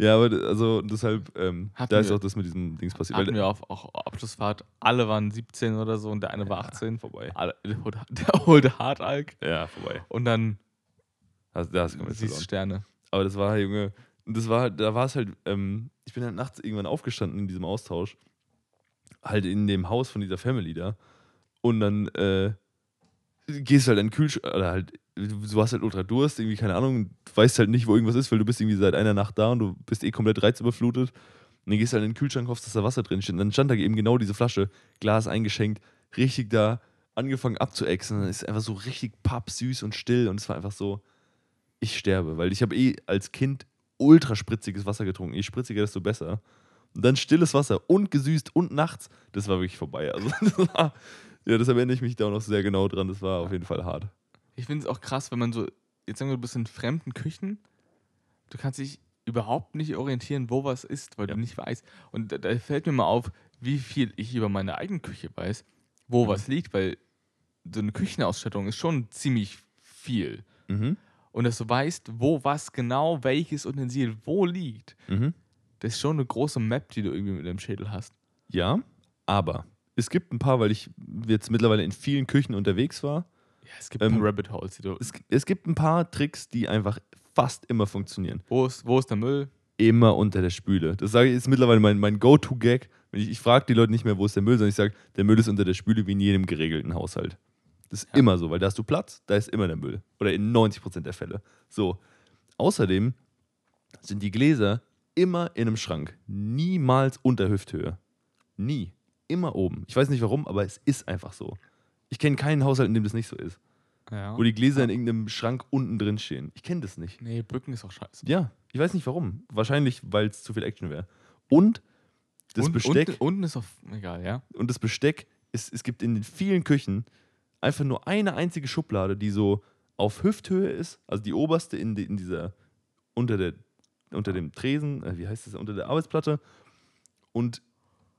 Ja, aber also deshalb, ähm, da ist wir- auch das mit diesem Dings passiert. Hatten wir auf, auch Abschlussfahrt. Alle waren 17 oder so und der eine war Ja, 18. vorbei. Alle, (laughs) der holte- Hartalk Ja, vorbei. und dann da hast du komplett siehst du verloren. Sterne. Aber das war, Junge, das war, da war es halt, ähm, ich bin halt nachts irgendwann aufgestanden in diesem Austausch. Halt in dem Haus von dieser Family da. Und dann äh, gehst halt in den Kühlschrank, oder halt, du hast halt ultra Durst, irgendwie, keine Ahnung, weißt halt nicht, wo irgendwas ist, weil du bist irgendwie seit einer Nacht da und du bist eh komplett reizüberflutet. Und dann gehst du halt in den Kühlschrank, hoffst, dass da Wasser drin steht. Und dann stand da eben genau diese Flasche, Glas eingeschenkt, richtig da angefangen abzuächsen. Dann ist einfach so richtig pappsüß und still. Und es war einfach so, ich sterbe, weil ich habe eh als Kind ultra spritziges Wasser getrunken. Je spritziger, desto besser. Und dann stilles Wasser und gesüßt und nachts, das war wirklich vorbei. Also, (laughs) das war, ja, deshalb erinnere ich mich da auch noch sehr genau dran. Das war auf jeden Fall hart. Ich finde es auch krass, wenn man so, jetzt sagen wir, du bist in fremden Küchen, du kannst dich überhaupt nicht orientieren, wo was ist, weil Ja. du nicht weißt. Und da, da fällt mir mal auf, wie viel ich über meine eigene Küche weiß, wo Mhm. was liegt, weil so eine Küchenausstattung ist schon ziemlich viel. Mhm. Und dass du weißt, wo was genau, welches Utensil wo liegt, Mhm. das ist schon eine große Map, die du irgendwie mit deinem Schädel hast. Ja, aber es gibt ein paar, weil ich jetzt mittlerweile in vielen Küchen unterwegs war. Ja, es gibt Ähm, ein paar Rabbit Holes, die du. Es, es gibt ein paar Tricks, die einfach fast immer funktionieren. Wo ist, wo ist der Müll? Immer unter der Spüle. Das sage ich ist mittlerweile mein, mein Go-To-Gag. Ich, ich frage die Leute nicht mehr, wo ist der Müll, sondern ich sage, der Müll ist unter der Spüle wie in jedem geregelten Haushalt. Das ist Ja. immer so, weil da hast du Platz, da ist immer der Müll. Oder in 90% der Fälle. So. Außerdem sind die Gläser immer in einem Schrank. Niemals unter Hüfthöhe. Nie. Immer oben. Ich weiß nicht warum, aber es ist einfach so. Ich kenne keinen Haushalt, in dem das nicht so ist. Ja. Wo die Gläser in irgendeinem Schrank unten drin stehen. Ich kenne das nicht. nee, Bücken ist auch scheiße. Ja, ich weiß nicht warum. Wahrscheinlich, weil es zu viel Action wäre. Und das Und- Besteck Unten, unten ist auf. Egal, ja. und das Besteck, ist, es gibt in den vielen Küchen einfach nur eine einzige Schublade, die so auf Hüfthöhe ist, also die oberste in, die, in dieser, unter, der, unter dem Tresen, äh, wie heißt das, unter der Arbeitsplatte und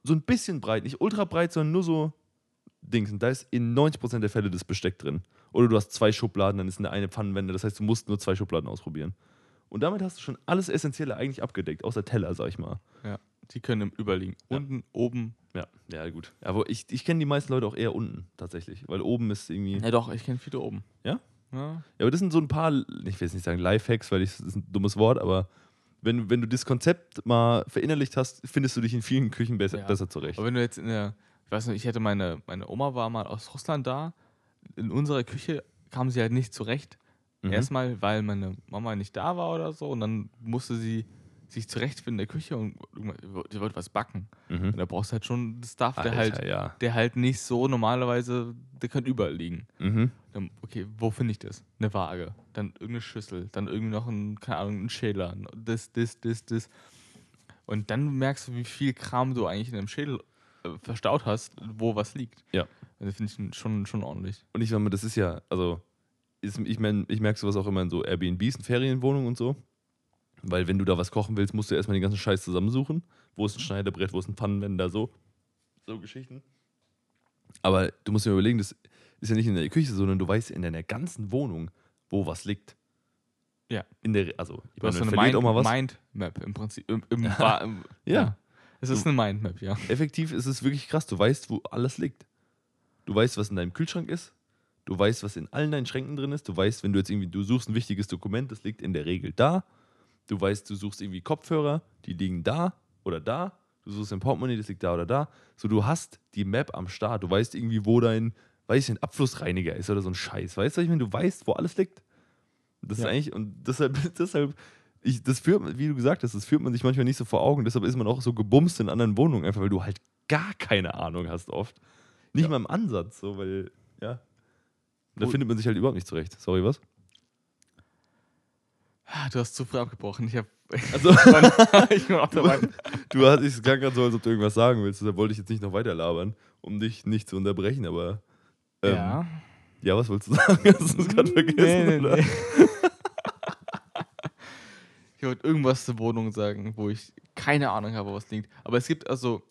so ein bisschen breit, nicht ultra breit, sondern nur so Dings. Und da ist in 90% der Fälle das Besteck drin. Oder du hast zwei Schubladen, dann ist eine, eine Pfannenwende, das heißt, du musst nur zwei Schubladen ausprobieren. Und damit hast du schon alles Essentielle eigentlich abgedeckt, außer Teller, sag ich mal. ja. Die können im Überliegen. Ja. Unten, oben. Ja, ja, gut. Aber ich, ich kenne die meisten Leute auch eher unten, tatsächlich. Weil oben ist irgendwie. Ja, doch, ich kenne viele oben. Ja? Ja. Ja, aber das sind so ein paar, ich will jetzt nicht sagen Lifehacks, weil ich, das ist ein dummes Wort, aber wenn, wenn du das Konzept mal verinnerlicht hast, findest du dich in vielen Küchen besser, Ja. besser zurecht. Aber wenn du jetzt in der, ich weiß nicht, ich hätte meine, meine Oma war mal aus Russland da. In unserer Küche kam sie halt nicht zurecht. Mhm. Erstmal, weil meine Mama nicht da war oder so. Und dann musste sie sich zurechtfinden in der Küche und sie wollte was backen. Und Mhm. da brauchst du halt schon einen Stuff, der Alter, halt, ja. der halt nicht so normalerweise, der könnte überall liegen. Mhm. Dann, okay, wo finde ich das? Eine Waage, dann irgendeine Schüssel, dann irgendwie noch ein, keine Ahnung, ein Schäler, das, das, das, das. Und dann merkst du, wie viel Kram du eigentlich in einem Schädel verstaut hast, wo was liegt. Ja. Das finde ich schon, schon ordentlich. Und ich meine, das ist ja, also, ist, ich, mein, ich merke sowas auch immer in so Airbnbs und Ferienwohnungen und so. Weil wenn du da was kochen willst, musst du erstmal den ganzen Scheiß zusammensuchen. Wo ist ein Schneidebrett, wo ist ein Pfannenwender, so. So Geschichten. Aber du musst dir überlegen, das ist ja nicht in der Küche, sondern du weißt in deiner ganzen Wohnung, wo was liegt. Ja. In der, also, ich Du hast so eine Mind, auch mal was. Mindmap im Prinzip. Im, im, (laughs) im, Ja. Es ist eine Mindmap, ja. Effektiv ist es wirklich krass. Du weißt, wo alles liegt. Du weißt, was in deinem Kühlschrank ist. Du weißt, was in allen deinen Schränken drin ist. Du weißt, wenn du jetzt irgendwie, du suchst ein wichtiges Dokument, das liegt in der Regel da. Du weißt, du suchst irgendwie Kopfhörer, die liegen da oder da. Du suchst ein Portemonnaie, das liegt da oder da. So, du hast die Map am Start. Du weißt irgendwie, wo dein, weiß ich, ein Abflussreiniger ist oder so ein Scheiß. Weißt du, ich meine, du weißt, wo alles liegt. Das ist Ja. eigentlich, und deshalb, (laughs) deshalb, ich, das führt, wie du gesagt hast, das führt man sich manchmal nicht so vor Augen. Deshalb ist man auch so gebumst in anderen Wohnungen, einfach weil du halt gar keine Ahnung hast oft. Nicht Ja. mal im Ansatz, so, weil, ja. Da findet man sich halt überhaupt nicht zurecht. Sorry, was? Ah, Du hast zu früh abgebrochen. Ich habe. Also, (laughs) ich bin (laughs) auch dabei. du hast, es klang gerade so, als ob du irgendwas sagen willst. Deshalb wollte ich jetzt nicht noch weiter labern, um dich nicht zu unterbrechen, aber. Ähm, ja. ja. was wolltest du sagen? (laughs) Hast du es gerade vergessen? Nee, nee, nee. Ich wollte irgendwas zur Wohnung sagen, wo ich keine Ahnung habe, was liegt. Aber es gibt also,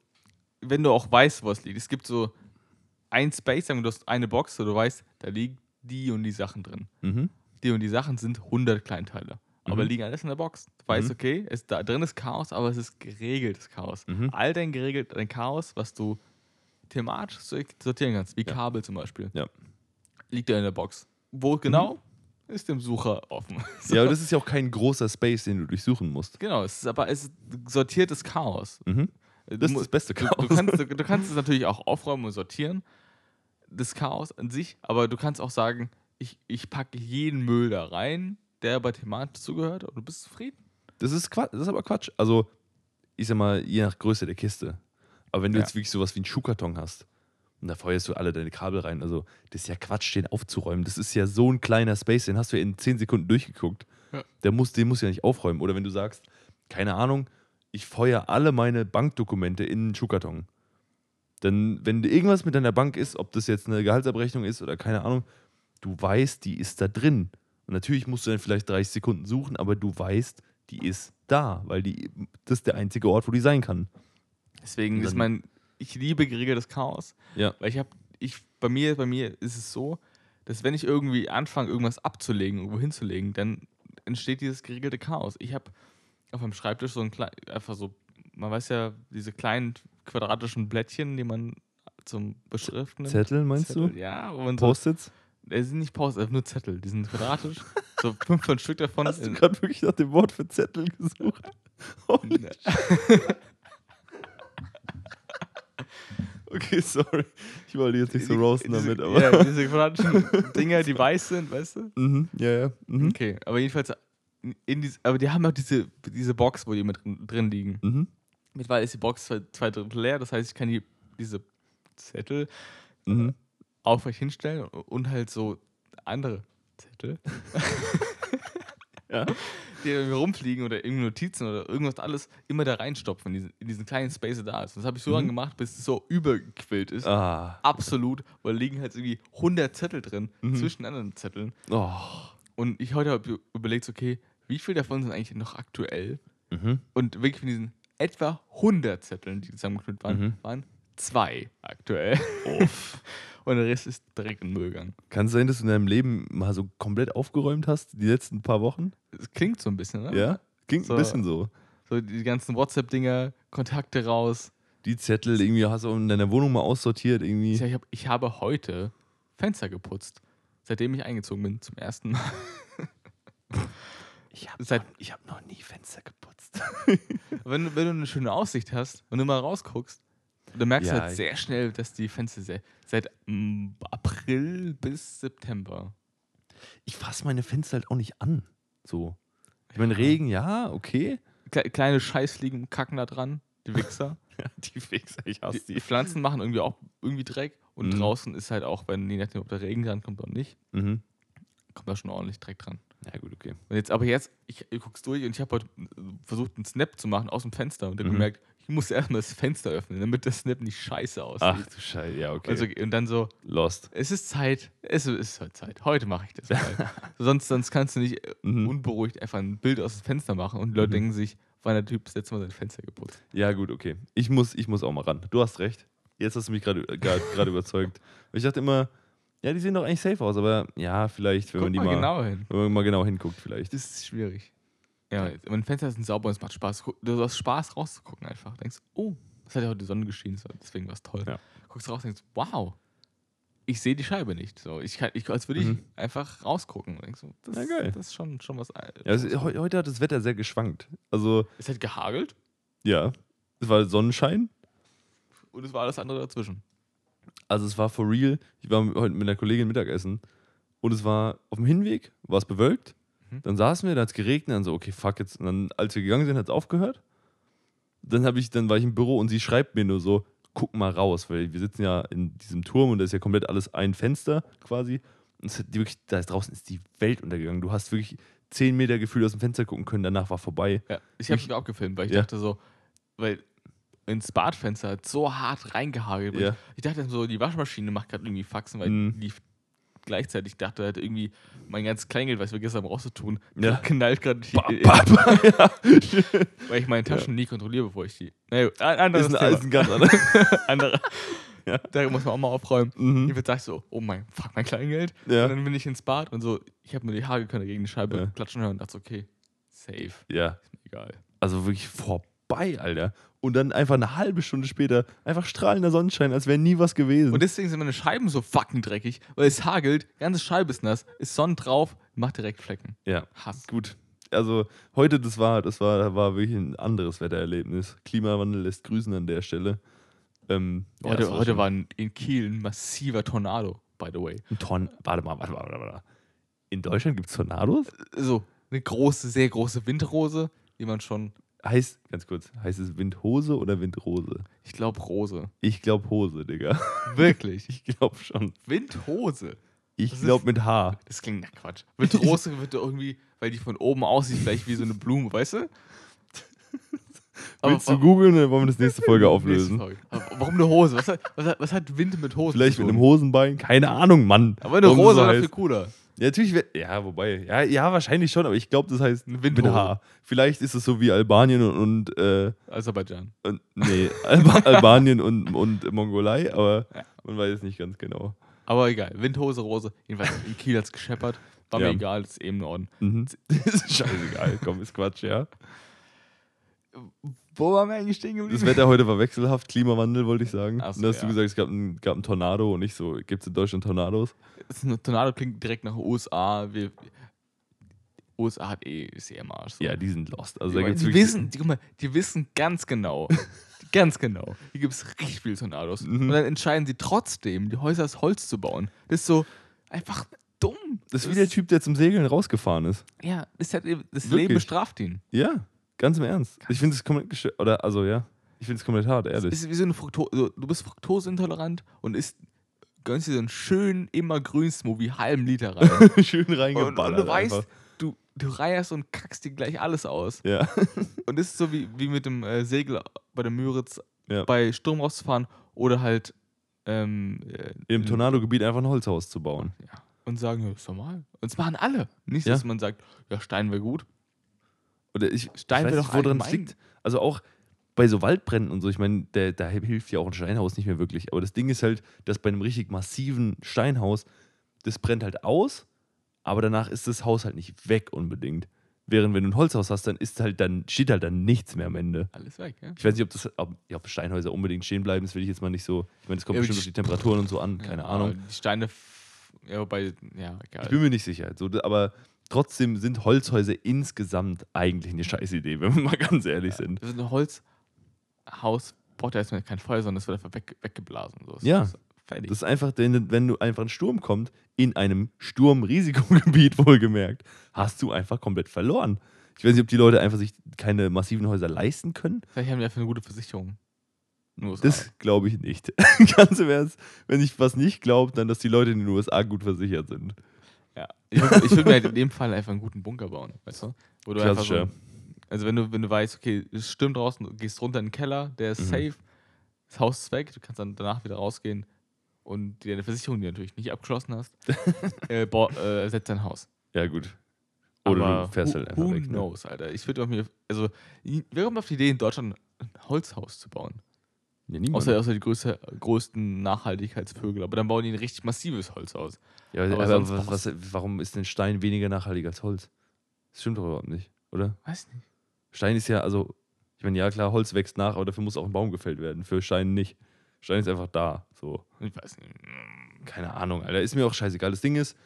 wenn du auch weißt, was liegt, es gibt so ein Space, sagen wir, du hast eine Box, wo du weißt, da liegen die und die Sachen drin. Mhm. Die und die Sachen sind 100 Kleinteile. Aber Mhm. liegen alles in der Box. Du weißt, Mhm. okay, es, da drin ist Chaos, aber es ist geregeltes Chaos. Mhm. All dein geregelt, dein Chaos, was du thematisch so- sortieren kannst, wie Ja. Kabel zum Beispiel, Ja. liegt da in der Box. Wo genau? Ist dem Sucher offen. (laughs) So. Ja, aber das ist ja auch kein großer Space, den du durchsuchen musst. Genau, es ist aber es ist sortiertes Chaos. Mhm. Du Das ist das beste du, Chaos. du, kannst, du, (laughs) du kannst es natürlich auch aufräumen und sortieren, das Chaos an sich, aber du kannst auch sagen, ich, ich packe jeden Müll da rein, der bei thematisch zugehört und du bist zufrieden. Das ist Quatsch, das ist aber Quatsch. Also, ich sag mal, je nach Größe der Kiste. Aber wenn du Ja. jetzt wirklich sowas wie einen Schuhkarton hast und da feuerst du alle deine Kabel rein, also das ist ja Quatsch, den aufzuräumen. Das ist ja so ein kleiner Space, den hast du ja in 10 Sekunden durchgeguckt. Ja. Der muss, den musst du ja nicht aufräumen. Oder wenn du sagst, keine Ahnung, ich feuer alle meine Bankdokumente in einen Schuhkarton. Dann, wenn irgendwas mit deiner Bank ist, ob das jetzt eine Gehaltsabrechnung ist oder keine Ahnung, du weißt, die ist da drin. Und natürlich musst du dann vielleicht 30 Sekunden suchen, aber du weißt, die ist da, weil die, das ist der einzige Ort, wo die sein kann. Deswegen ist mein, ich liebe geregeltes Chaos, Ja. weil ich habe, ich, bei mir, bei mir ist es so, dass wenn ich irgendwie anfange, irgendwas abzulegen, irgendwo hinzulegen, dann entsteht dieses geregelte Chaos. Ich habe auf meinem Schreibtisch so ein klein, einfach so, man weiß ja, diese kleinen quadratischen Blättchen, die man zum Beschriften. Zettel, meinst Zettel, du? Ja, wo man so, Post-its? äh, sind nicht Post, äh, nur Zettel, die sind quadratisch, so 15 Stück davon. Hast du gerade wirklich nach dem Wort für Zettel gesucht? (laughs) Holy (laughs) Okay, (laughs) sorry. Ich wollte jetzt nicht so roasten diese, damit, aber. Ja, diese quadratischen (laughs) Dinger, die weiß sind, weißt du? Mhm, ja, ja. Mhm. Okay, aber jedenfalls, in dies, aber die haben auch diese, diese Box, wo die mit drin, drin liegen. Mhm. Mittlerweile ist die Box zwei, zwei Drittel leer, das heißt, ich kann die, diese Zettel Mhm. aufrecht hinstellen und halt so andere Zettel, (laughs) Ja. Die irgendwie rumfliegen oder irgendwie Notizen oder irgendwas alles immer da reinstopfen, in diesen, in diesen kleinen Space, da ist. Das habe ich so Mhm. lange gemacht, bis es so übergequillt ist. Ah. Absolut, weil da liegen halt irgendwie 100 Zettel drin Mhm. zwischen anderen Zetteln. Oh. Und ich heute habe überlegt, okay, wie viel davon sind eigentlich noch aktuell? Mhm. Und wirklich von diesen etwa 100 Zetteln, die zusammengeknüpft waren, Mhm. waren zwei aktuell. Uff. (laughs) Und der Rest ist direkt in den Müll gegangen. Kann es sein, dass du in deinem Leben mal so komplett aufgeräumt hast, die letzten paar Wochen? Das klingt so ein bisschen, ne? Ja? Klingt So. ein bisschen so. So die ganzen WhatsApp-Dinger, Kontakte raus. Die Zettel irgendwie hast du in deiner Wohnung mal aussortiert, irgendwie. Ich, hab, ich habe heute Fenster geputzt. Seitdem ich eingezogen bin, zum ersten Mal. (laughs) Ich habe Seit- hab noch nie Fenster geputzt. (laughs) wenn, du- wenn du eine schöne Aussicht hast und du mal rausguckst, dann merkst du Ja, halt sehr schnell, dass die Fenster sehr, seit mm, April bis September. Ich fasse meine Fenster halt auch nicht an. So. Ich meine, Regen, ja, okay. Kle kleine Scheißfliegen kacken da dran, die Wichser. (laughs) Die Fixer, ich die, die Pflanzen machen irgendwie auch irgendwie Dreck und Mhm. draußen ist halt auch, wenn je nachdem, ob der Regen dran kommt oder nicht, Mhm. kommt da schon ordentlich Dreck dran. Ja, gut, okay. Und jetzt, aber jetzt, ich, ich guck's durch und ich habe heute versucht, einen Snap zu machen aus dem Fenster und dann Mhm. gemerkt, ich (laughs) muss erstmal das Fenster öffnen, damit der Snap nicht scheiße aussieht. Ach du Scheiße, ja, okay. Also, und dann so, Lost. es ist Zeit, es ist halt Zeit. Heute mache ich das (laughs) sonst, sonst kannst du nicht äh, Mhm. unberuhigt einfach ein Bild aus dem Fenster machen und die Leute Mhm. denken sich, wann der Typ das letzte Mal sein Fenster geputzt. Ja, gut, okay. Ich muss, ich muss auch mal ran. Du hast recht. Jetzt hast du mich gerade (laughs) gerade überzeugt. Ich dachte immer, ja, die sehen doch eigentlich safe aus, aber ja, vielleicht, wenn Guck man die mal mal, genau hin. wenn man mal genau hinguckt, vielleicht. Das ist schwierig. Ja, mein Fenster ist sauber und es macht Spaß. Du hast Spaß rauszugucken einfach. Denkst, oh, es hat ja heute die Sonne geschienen, so, deswegen war es toll. Ja. Guckst raus und denkst, wow, ich sehe die Scheibe nicht. So, ich kann, ich, als würde ich Mhm. einfach rausgucken. Und denkst, so, das, geil. das ist schon, schon was. Ja, heu- heute hat das Wetter sehr geschwankt. Also, es hat gehagelt ja, es war Sonnenschein. und es war alles andere dazwischen. Also, es war for real. Ich war heute mit einer Kollegin Mittagessen und es war auf dem Hinweg, war es bewölkt. Mhm. Dann saßen wir, dann hat es geregnet, dann so, okay, fuck jetzt. Und dann, als wir gegangen sind, hat es aufgehört. Dann, ich, dann war ich im Büro und sie schreibt mir nur so, guck mal raus, weil wir sitzen ja in diesem Turm und da ist ja komplett alles ein Fenster quasi. Und hat wirklich, da ist draußen ist die Welt untergegangen. Du hast wirklich zehn Meter Gefühl aus dem Fenster gucken können, danach war vorbei. Ja, ich habe Ich- mir auch gefilmt, weil ich Ja. dachte so, weil ins Badfenster hat so hart reingehagelt. Ja. Ich, dachte so, die Waschmaschine macht gerade irgendwie Faxen, weil Mhm. die lief gleichzeitig. Ich dachte halt irgendwie, mein ganzes Kleingeld, was wir gestern haben rauszutun, Ja. knallt gerade, (laughs) ja. weil ich meine Taschen nie kontrolliere, bevor ich die. Naja, ein anderes ist, ein, Thema. ist ein ganz (laughs) anderes. Andere. Ja. Da muss man auch mal aufräumen. mhm. Jedenfalls dachte ich so, oh mein, fuck, mein Kleingeld. Ja. Und dann bin ich ins Bad und so, ich habe mir die Haare können gegen die Scheibe Ja. klatschen hören und dachte okay, safe, ja, ist mir egal. also wirklich vorbei, Alter. Und dann einfach eine halbe Stunde später einfach strahlender Sonnenschein, als wäre nie was gewesen. Und deswegen sind meine Scheiben so fucking dreckig, weil es hagelt, ganze Scheibe ist nass, ist Sonne drauf, macht direkt Flecken. ja, Hass. gut. Also heute, das war, das war, war wirklich ein anderes Wettererlebnis. Klimawandel lässt grüßen an der Stelle. Ähm, ja, heute das heute war in, in Kiel ein massiver Tornado, by the way. ein mal, warte mal, warte mal. warte mal. In Deutschland gibt es Tornados? So, eine große, sehr große Windrose, die man schon, Heißt, ganz kurz, heißt es Windhose oder Windrose? ich glaube Rose. Ich glaube Hose, Digga. (laughs) Wirklich. Ich glaube schon. Windhose. Ich glaube mit H. Das klingt nach Quatsch. Windrose wird irgendwie, weil die von oben aussieht, vielleicht wie so eine Blume, weißt du? Willst du googeln oder wollen wir das nächste Folge Nächste auflösen? Folge. Aber warum eine Hose? Was hat, was, hat, was hat Wind mit Hose Vielleicht mit einem Hosenbein? Keine Ahnung, Mann. Aber eine Warum Rose so wäre viel cooler. Ja, natürlich. wär- Ja, wobei. Ja, ja, wahrscheinlich schon, aber ich glaube, das heißt mit. H. Vielleicht ist es so wie Albanien und, und, äh, Aserbaidschan. und nee, Alba (laughs) Albanien und, und Mongolei, aber Ja. man weiß es nicht ganz genau. Aber egal. Windhose, Rose. Jedenfalls in Kiel hat es gescheppert. War Ja. mir egal, das ist eben in Ordnung. Mhm. Das (laughs) ist scheißegal, komm, ist Quatsch, ja. Wo waren wir eigentlich stehen geblieben? Das Wetter heute war wechselhaft, Klimawandel, wollte ich sagen. Ach so, und dann hast ja. du gesagt, es gab einen, gab einen Tornado und nicht so, gibt es in Deutschland Tornados? Das ein Tornado klingt direkt nach USA. Wir, USA hat eh, ist eh am Arsch. so. Ja, die sind lost. Also die, da gibt's die wissen, die, guck mal, die wissen ganz genau, (laughs) Ganz genau. Hier gibt es richtig viele Tornados. Mhm. Und dann entscheiden sie trotzdem, die Häuser aus Holz zu bauen. Das ist so einfach dumm. Das ist wie der Typ, der zum Segeln rausgefahren ist. Ja, halt, eben- das Wirklich? Leben bestraft ihn. Ja, ganz im Ernst. Ich finde es komplett. Oder, also ja, ich finde es komplett hart, Es ehrlich. ist wie so eine Fructose. Du bist fruktoseintolerant und isst, gönnst dir so einen schönen, immer grünen Smoothie, halben Liter rein. (laughs) Schön und, reingeballert. und du weißt, einfach. du, du reierst und kackst dir gleich alles aus. Ja. (laughs) Und das ist so wie, wie mit dem äh, Segel bei der Müritz Ja. bei Sturm rauszufahren oder halt ähm, äh, Im Tornadogebiet einfach ein Holzhaus zu bauen. Ja. Und sagen, ja, ist normal. Und das machen alle. Nicht, dass man sagt, ja, Stein wäre gut. Oder ich, Stein ich weiß doch woran es liegt. Also auch bei so Waldbränden und so, ich meine, da hilft ja auch ein Steinhaus nicht mehr wirklich. Aber das Ding ist halt, dass bei einem richtig massiven Steinhaus, das brennt halt aus, aber danach ist das Haus halt nicht weg unbedingt. Während wenn du ein Holzhaus hast, dann ist halt dann, steht halt dann nichts mehr am Ende. Alles weg, ja. Ich weiß nicht, ob das ob, ja, ob Steinhäuser unbedingt stehen bleiben, das will ich jetzt mal nicht so. Ich meine, das kommt Ja, bestimmt die auf die Temperaturen und so an, keine ja, Ahnung. Die Steine, ja, wobei, ja, egal. Ich bin mir nicht sicher. So, aber trotzdem sind Holzhäuser insgesamt eigentlich eine scheiß Idee, wenn wir mal ganz ehrlich sind. Das ist ein Holzhaus, braucht ja erstmal kein Feuer, sondern es wird einfach weg, weggeblasen. So. Es Ja. ist Fertig. Das ist einfach, wenn du einfach ein Sturm kommt, in einem Sturmrisikogebiet (laughs) wohlgemerkt, hast du einfach komplett verloren. Ich weiß nicht, ob die Leute einfach sich keine massiven Häuser leisten können. Vielleicht haben die einfach eine gute Versicherung. So. Das glaube ich nicht. (laughs) Ganz im Ernst, wenn ich was nicht glaube, dann, dass die Leute in den USA gut versichert sind. Ja. Ich würde ich würd mir halt in dem Fall einfach einen guten Bunker bauen, weißt du? Wo du einfach so, also wenn du, wenn du weißt, okay, es stimmt draußen, du gehst runter in den Keller, der ist Mhm. safe, das Haus ist weg, du kannst dann danach wieder rausgehen und dir deine Versicherung, die du natürlich nicht abgeschlossen hast, (laughs) äh, äh, ersetzt dein Haus. Ja, gut. Oder Aber du fährst who, halt einfach who weg. Ne? knows, Alter. Ich würde mir, also, wer kommt auf die Idee, in Deutschland ein Holzhaus zu bauen? Ja, niemand. Außer, außer die größte, größten Nachhaltigkeitsvögel. Aber dann bauen die ein richtig massives Holzhaus. ja, aber aber was, was, warum ist denn Stein weniger nachhaltig als Holz? Das stimmt doch überhaupt nicht, oder? Weiß nicht. Stein ist ja, also, ich meine, ja klar, Holz wächst nach, aber dafür muss auch ein Baum gefällt werden. Für Stein nicht. Stein ist einfach da. So. Ich weiß nicht. Keine Ahnung, Alter. Ist mir auch scheißegal. Das Ding ist,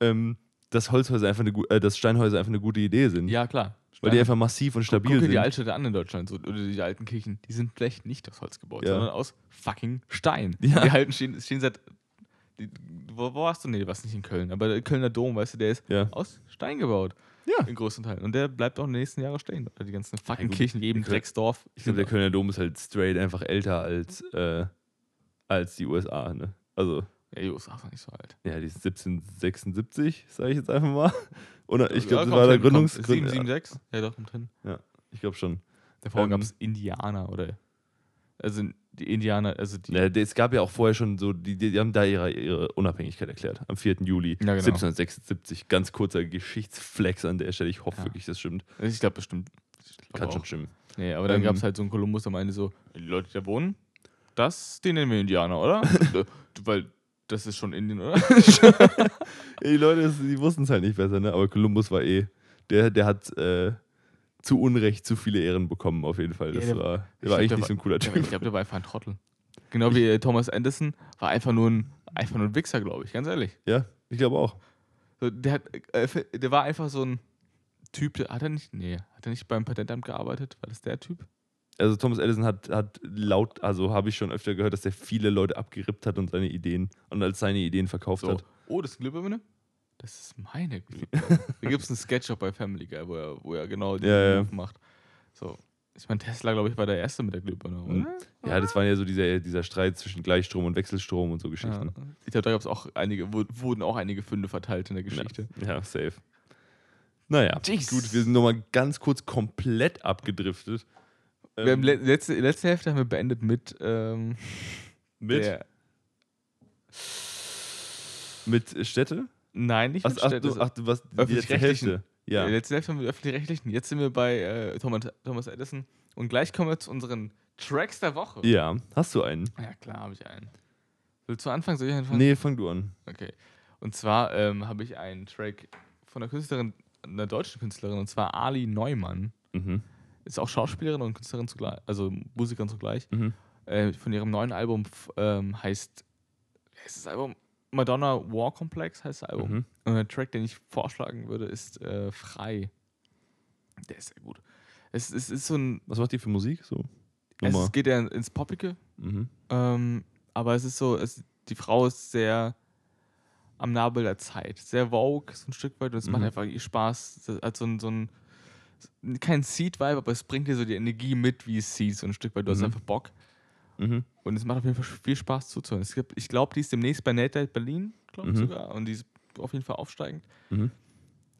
ähm, dass Holzhäuser einfach eine äh, dass Steinhäuser einfach eine gute Idee sind. Ja, klar. Weil die einfach massiv und stabil Guck dir sind. die Altstädte an in Deutschland, so, oder die alten Kirchen. Die sind vielleicht nicht aus Holz gebaut, Ja. sondern aus fucking Stein. Ja. Die alten stehen, stehen seit. Die, wo, wo warst du? Nee, du warst nicht in Köln. Aber der Kölner Dom, weißt du, der ist ja. aus Stein gebaut. Ja. In größten Teilen. Und der bleibt auch in den nächsten Jahren stehen. Oder die ganzen fucking gut. Kirchen, jedem Drecksdorf. Ich glaube, der Kölner Dom ist halt straight einfach älter als, äh, als die USA, ne? Also, Ja, die USA noch nicht so alt. ja, die ist 1776, sage ich jetzt einfach mal. (laughs) Oder ich glaube, Ja, das war der hin, kommt. Gründungs... Gründ- 776? Ja, doch, kommt hin. Ich glaube schon. Davor Ähm, gab es Indianer oder. Also die Indianer, also die. Ja, es gab ja auch vorher schon so, die, die haben da ihre, ihre Unabhängigkeit erklärt. Am 4. Juli Ja, genau. 1776. Ganz kurzer Geschichtsflex an der Stelle. Ich hoffe Ja. wirklich, das stimmt. Ich glaube bestimmt. Ich glaub Kann auch. schon stimmen. Nee, aber dann Ähm, gab es halt so einen Kolumbus, der meinte so: Die Leute, die da wohnen, das, den nennen wir Indianer, oder? (laughs) Weil das ist schon Indien, oder? (laughs) Die Leute, die wussten es halt nicht besser, ne? Aber Kolumbus war eh, der, der hat äh, zu Unrecht zu viele Ehren bekommen, auf jeden Fall. Das Ja, der- war, ich der glaub, war eigentlich der nicht so ein cooler Typ. ich glaube, der war einfach ein Trottel. Genau wie äh, Thomas Anderson war einfach nur ein, einfach nur ein Wichser, glaube ich, ganz ehrlich. Ja, ich glaube auch. So, der, hat, äh, der war einfach so ein Typ, der, hat er nicht, nee, hat er nicht beim Patentamt gearbeitet? War das der Typ? Also Thomas Edison hat, hat laut, also habe ich schon öfter gehört, dass er viele Leute abgerippt hat und seine Ideen und als seine Ideen verkauft So, hat. oh, das ist Glühbirne? Das ist meine Glühbirne. (laughs) da gibt es einen Sketch auch bei Family Guy, wo er, wo er genau den Ja, ja. Macht. So. Ich meine, Tesla, glaube ich, war der Erste mit der Glühbirne, oder? Mhm. Ja, das war ja so dieser, dieser Streit zwischen Gleichstrom und Wechselstrom und so Geschichten. Ja. Ich glaube, da gab es auch einige, wurden auch einige Funde verteilt in der Geschichte. Ja, safe. Naja, Jeez. gut, wir sind nochmal ganz kurz komplett abgedriftet. Wir haben Ähm, le letzte, letzte Hälfte haben wir beendet mit, ähm, mit, der, mit Städte? nein, nicht Ach, mit ach, Städte, du, ach, du was, die letzte. Hälfte. Ja. Äh, Letzte Hälfte haben wir öffentlich-rechtlichen. Jetzt sind wir bei äh, Thomas, Thomas Edison. Und gleich kommen wir zu unseren Tracks der Woche. ja, hast du einen? Ja, klar, habe ich einen. Willst du anfangen? Soll ich anfangen? Nee, fang du an. Okay. Und zwar ähm, habe ich einen Track von einer Künstlerin, einer deutschen Künstlerin, und zwar Ali Neumann. Mhm. Ist auch Schauspielerin und Künstlerin zugleich, also Musikerin zugleich. Mhm. Äh, von ihrem neuen Album ähm, heißt, heißt das Album? Madonna War Complex heißt das Album. Mhm. Und der Track, den ich vorschlagen würde, ist äh, Frei. Der ist sehr gut. Es, es ist so ein, Was macht die für Musik? So? Es Nummer. geht ja ins Poppige, Mhm. ähm, aber es ist so, es, die Frau ist sehr am Nabel der Zeit, sehr vogue, so ein Stück weit und es macht Mhm. einfach ihr Spaß, als so ein, so ein kein Seed-Vibe, aber es bringt dir so die Energie mit, wie es sieht, so ein Stück weit, du hast Mhm. einfach Bock Mhm. und es macht auf jeden Fall viel Spaß zuzuhören. Gibt, ich glaube, die ist demnächst bei Nate Night Berlin, glaube ich Mhm. sogar, und die ist auf jeden Fall aufsteigend. Mhm.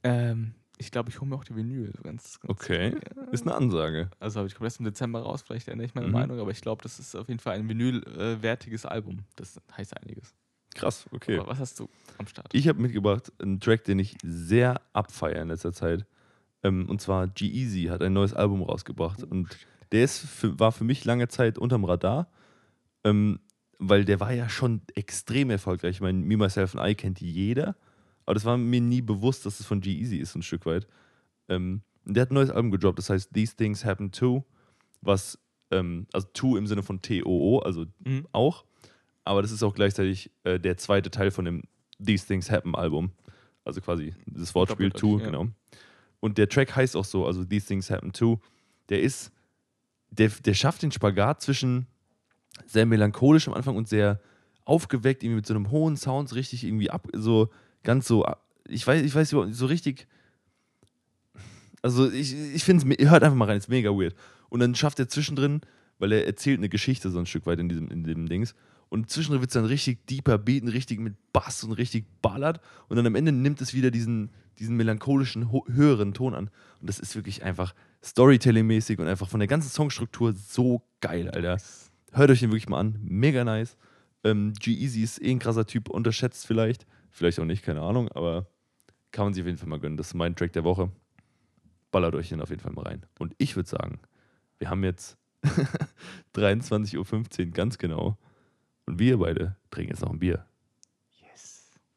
Ähm, ich glaube, ich hole mir auch die Vinyl. so Ganz, ganz Okay. Ja. Ist eine Ansage. Also ich komme erst im Dezember raus, vielleicht ändere ich meine Mhm. Meinung, aber ich glaube, das ist auf jeden Fall ein vinylwertiges Album. Das heißt einiges. Krass, okay. Aber was hast du am Start? Ich habe mitgebracht einen Track, den ich sehr abfeiere in letzter Zeit. Ähm, und zwar G-Eazy hat ein neues Album rausgebracht. Oh, Und der ist für, war für mich lange Zeit unterm Radar, ähm, weil der war ja schon extrem erfolgreich. Ich meine, Me, Myself and I kennt jeder, aber das war mir nie bewusst, dass es von G-Eazy ist, ein Stück weit. Ähm, und der hat ein neues Album gedroppt, das heißt These Things Happen Too, was, ähm, also Too im Sinne von T-O-O, also Mhm. auch. Aber das ist auch gleichzeitig äh, der zweite Teil von dem These Things Happen Album. Also quasi das Wortspiel Too, ja. genau. Und der Track heißt auch so, also These Things Happen Too. Der ist, der, der schafft den Spagat zwischen sehr melancholisch am Anfang und sehr aufgeweckt, irgendwie mit so einem hohen Sound, so richtig irgendwie ab, so ganz so, ich weiß, ich weiß überhaupt nicht, so richtig. Also ich, ich finde es, hört einfach mal rein, ist mega weird. Und dann schafft er zwischendrin, weil er erzählt eine Geschichte so ein Stück weit in diesem, in dem Dings. Und zwischendrin wird es dann richtig deeper Beaten, richtig mit Bass und richtig ballert. Und dann am Ende nimmt es wieder diesen, diesen melancholischen, ho- höheren Ton an. Und das ist wirklich einfach Storytelling-mäßig und einfach von der ganzen Songstruktur so geil, Alter. Hört euch den wirklich mal an. Mega nice. Ähm, G-Eazy ist eh ein krasser Typ, unterschätzt vielleicht. Vielleicht auch nicht, keine Ahnung, aber kann man sich auf jeden Fall mal gönnen. Das ist mein Track der Woche. Ballert euch den auf jeden Fall mal rein. Und ich würde sagen, wir haben jetzt (laughs) 23.15 Uhr ganz genau. Und wir beide trinken jetzt noch ein Bier.